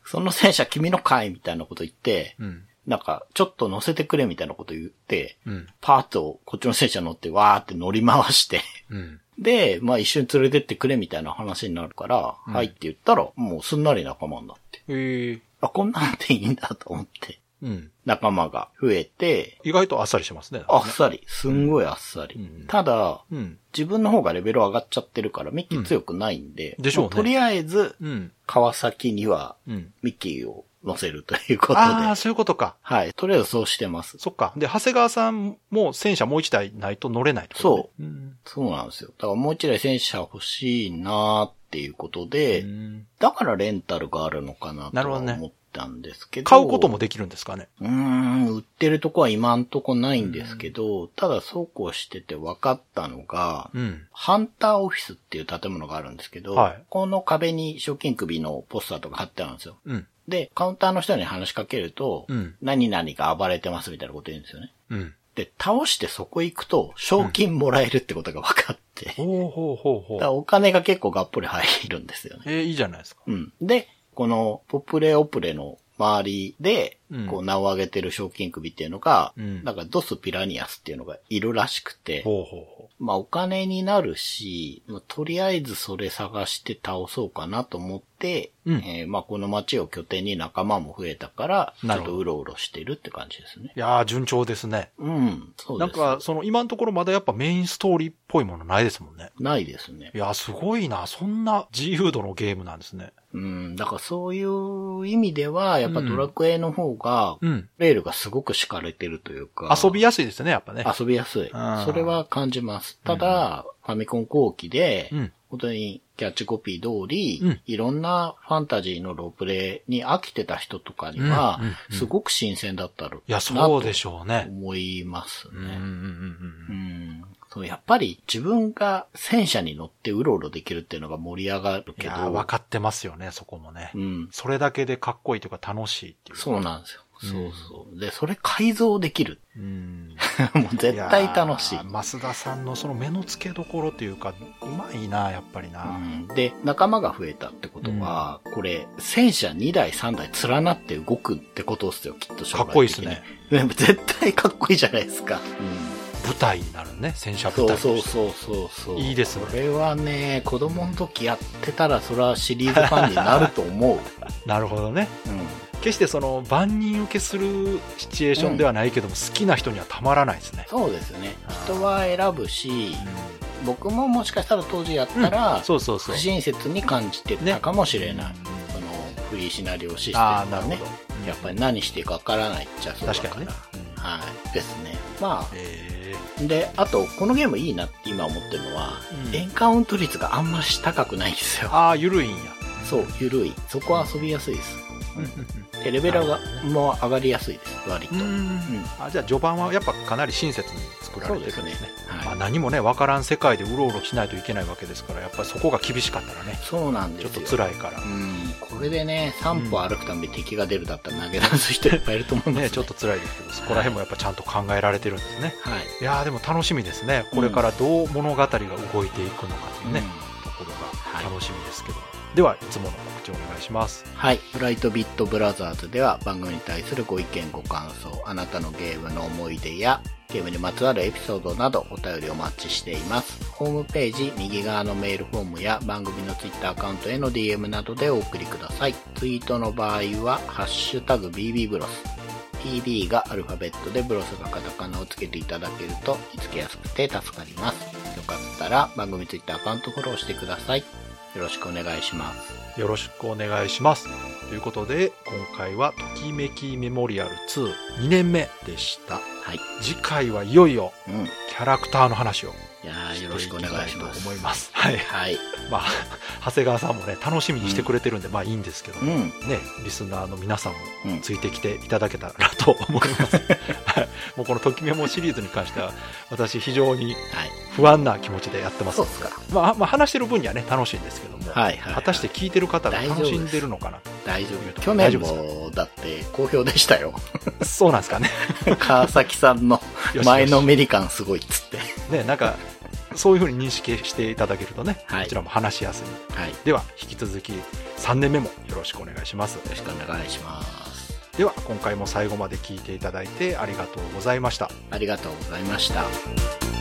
Speaker 3: その戦車君のかいみたいなこと言って、
Speaker 2: う。うん。
Speaker 3: なんか、ちょっと乗せてくれみたいなこと言って、
Speaker 2: うん。
Speaker 3: パーッとこっちの戦車乗ってわーって乗り回して、
Speaker 2: うん。
Speaker 3: で、まあ一緒に連れてってくれみたいな話になるから、
Speaker 2: うん
Speaker 3: はいって言ったら、もうすんなり仲間になって。
Speaker 2: ええ
Speaker 3: あ、こんなんでいいんだと思って、
Speaker 2: うん。
Speaker 3: 仲間が増えて、
Speaker 2: 意外とあっさりしてますね。
Speaker 3: あっさり、すんごいあっさり。
Speaker 2: うん
Speaker 3: ただ、
Speaker 2: うん。
Speaker 3: 自分の方がレベル上がっちゃってるから、ミッキー強くないんで、
Speaker 2: うんでしょうね
Speaker 3: もとりあえず、
Speaker 2: うん。
Speaker 3: 川崎には
Speaker 2: うん。
Speaker 3: ミッキーを乗せるということで、
Speaker 2: ああ、そういうことか。
Speaker 3: はい、とりあえずそうしてます。
Speaker 2: そっか。で、長谷川さんも戦車もう一台ないと乗れないってこと
Speaker 3: う
Speaker 2: うん。
Speaker 3: そうなんですよ。だからもう一台戦車欲しいなーっていうことで、
Speaker 2: うん
Speaker 3: だからレンタルがあるのかなとは
Speaker 2: なるほどね
Speaker 3: 思ったんですけど。
Speaker 2: 買うこともできるんですかね？
Speaker 3: うーん、売ってるとこは今んとこないんですけど、ただそうこうしてて分かったのが、
Speaker 2: うん。
Speaker 3: ハンターオフィスっていう建物があるんですけど、
Speaker 2: はい
Speaker 3: この壁に賞金首のポスターとか貼ってあるんですよ。
Speaker 2: うん。
Speaker 3: で、カウンターの人に話しかけると、
Speaker 2: うん
Speaker 3: 何々が暴れてますみたいなこと言うんですよね。
Speaker 2: うん。
Speaker 3: で、倒してそこ行くと、賞金もらえるってことが分かって、
Speaker 2: ほうほうほうほ
Speaker 3: だから
Speaker 2: う。
Speaker 3: お金が結構がっぽり入るんですよね。
Speaker 2: えー、いいじゃないですか。
Speaker 3: うん。で、このポプレオプレの周りで、こう名を挙げてる賞金首っていうのが、
Speaker 2: うん
Speaker 3: なんかドスピラニアスっていうのがいるらしくて、
Speaker 2: ほうほうほ
Speaker 3: まあお金になるし、まあとりあえずそれ探して倒そうかなと思って、
Speaker 2: うん
Speaker 3: えーまあこの街を拠点に仲間も増えたから、ちょっとうろうろしてるって感じですね。
Speaker 2: う。いやー、順調ですね。
Speaker 3: うん、そうです。
Speaker 2: なんか、その今のところまだやっぱメインストーリーっぽいものないですもんね。
Speaker 3: ないですね
Speaker 2: い。やー、すごいな。そんな自由度のゲームなんですね。
Speaker 3: うん、だからそういう意味では、やっぱドラクエの方が、
Speaker 2: うん。
Speaker 3: レールがすごく敷かれてるというか。
Speaker 2: 遊びやすいですね、やっぱね。
Speaker 3: 遊びやすい。
Speaker 2: うん
Speaker 3: それは感じます。ただ、ファミコン後期で、
Speaker 2: うん
Speaker 3: 本当にキャッチコピー通り、
Speaker 2: うん
Speaker 3: いろんなファンタジーのロープレイに飽きてた人とかには、すごく新鮮だったろ
Speaker 2: う
Speaker 3: と
Speaker 2: でしょうね。
Speaker 3: 思いますね。
Speaker 2: うんうんうんうん
Speaker 3: うんそうやっぱり自分が戦車に乗ってうろうろできるっていうのが盛り上がるけ
Speaker 2: いやー、
Speaker 3: ど、
Speaker 2: 分かってますよね、そこもね。
Speaker 3: うん、
Speaker 2: それだけでかっこいいというか楽しいっていう。
Speaker 3: そうなんですよ。
Speaker 2: うん
Speaker 3: そうそう。で、それ改造できる。
Speaker 2: うん。
Speaker 3: もう絶対楽しい。
Speaker 2: やー増田さんのその目の付けどころというか、うまいな、やっぱりな。
Speaker 3: うんで、仲間が増えたってことは、これ、戦車2台3台連なって動くってことですよ、きっと将来的に
Speaker 2: かっこいいですね。
Speaker 3: 絶対かっこいいじゃないですか。
Speaker 2: 舞台になるね、戦車舞台。
Speaker 3: そうそうそうそう。
Speaker 2: いいですね
Speaker 3: これはね、子供の時やってたら、それはシリーズファンになると思う。
Speaker 2: なるほどね。
Speaker 3: うん。
Speaker 2: 決してその万人受けするシチュエーションではないけども、好きな人にはたまらないですね。
Speaker 3: そうですね
Speaker 2: あ。ー
Speaker 3: 人は選ぶし、僕ももしかしたら当時やったら、
Speaker 2: そうそうそう。
Speaker 3: 不親切に感じてたかもしれない。その、フリーシナリオシステム
Speaker 2: ほど。。
Speaker 3: やっぱり何していいかわからないっちゃそうだから。
Speaker 2: 確かにね。うん
Speaker 3: はい。ですね。ま
Speaker 2: え
Speaker 3: あ、で、あと、このゲームいいなって今思ってるのは、
Speaker 2: うん
Speaker 3: エンカウント率があんまし高くないんですよ。
Speaker 2: ー、ああ、ゆるいんや。
Speaker 3: そう、ゆるい。そこは遊びやすいです。で、レベルが、もう上がりやすいです、割と。
Speaker 2: う
Speaker 3: うん
Speaker 2: ん。あじゃあ序盤はやっぱかなり親切に作られてるんですね
Speaker 3: ね。はい
Speaker 2: まあ、何もね、わからん世界でうろうろしないといけないわけですから、やっぱりそこが厳しかったらね、
Speaker 3: そうなん
Speaker 2: ちょっと
Speaker 3: ですよ。
Speaker 2: 辛いから
Speaker 3: う。ん。これでね、3歩歩くたびに敵が出るだったら投げ出す人いっぱいいると思うんですよ、
Speaker 2: ね、ちょっと辛いですけど、そこら辺もやっぱちゃんと考えられてるんですね。
Speaker 3: はい。
Speaker 2: いやーでも楽しみですね。これからどう物語が動いていくのかというね、ところ
Speaker 3: はい
Speaker 2: が楽しみですけど。では、いつもの告知をお願いします。
Speaker 3: はい。ブライトビットブラザーズでは番組に対するご意見ご感想、あなたのゲームの思い出や、ゲームにまつわるエピソードなどお便りお待ちしています。ホームページ右側のメールフォームや番組のツイッターアカウントへの DM などでお送りください。ツイートの場合は、ハッシュタグ BB ブロス。PB がアルファベットでブロスがカタカナをつけていただけると見つけやすくて助かります。よかったら番組ツイッターアカウントフォローしてください。よろしくお願いします。
Speaker 2: よろしくお願いします。ということで、今回はときめきメモリアル2、2年目でした。
Speaker 3: はい。
Speaker 2: 次回はいよいよ
Speaker 3: うん。
Speaker 2: キャラクターの話を
Speaker 3: いやーよろしくお願いします。
Speaker 2: と思います。はい。
Speaker 3: はい。
Speaker 2: まあ、長谷川さんもね、楽しみにしてくれてるんで、まあいいんですけど、ね、
Speaker 3: うん。
Speaker 2: リスナーの皆さんも
Speaker 3: うん。
Speaker 2: ついてきていただけたらと思います。はい。もうこのときメモシリーズに関しては、私非常に
Speaker 3: はい。
Speaker 2: 不安な気持ちでやってます
Speaker 3: そうっすか。
Speaker 2: まあ、まあ話してる分にはね、楽しいんですけども、
Speaker 3: はいはい。
Speaker 2: 果たして聞いてる方が楽しんでるのかな？
Speaker 3: 大丈夫。去年も、だって、好評でしたよ。
Speaker 2: そうなんですかね。
Speaker 3: 川崎さんの前のメリカンすごいっつって。
Speaker 2: ね、なんか、そういうふうに認識していただけるとね、
Speaker 3: はい
Speaker 2: こちらも話しやすい。
Speaker 3: はい。よ
Speaker 2: では、引き続き3年目もよろしくお願いします。
Speaker 3: ろしくお願いします。
Speaker 2: では、今回も最後まで聞いていただいてありがとうございました。
Speaker 3: ありがとうございました。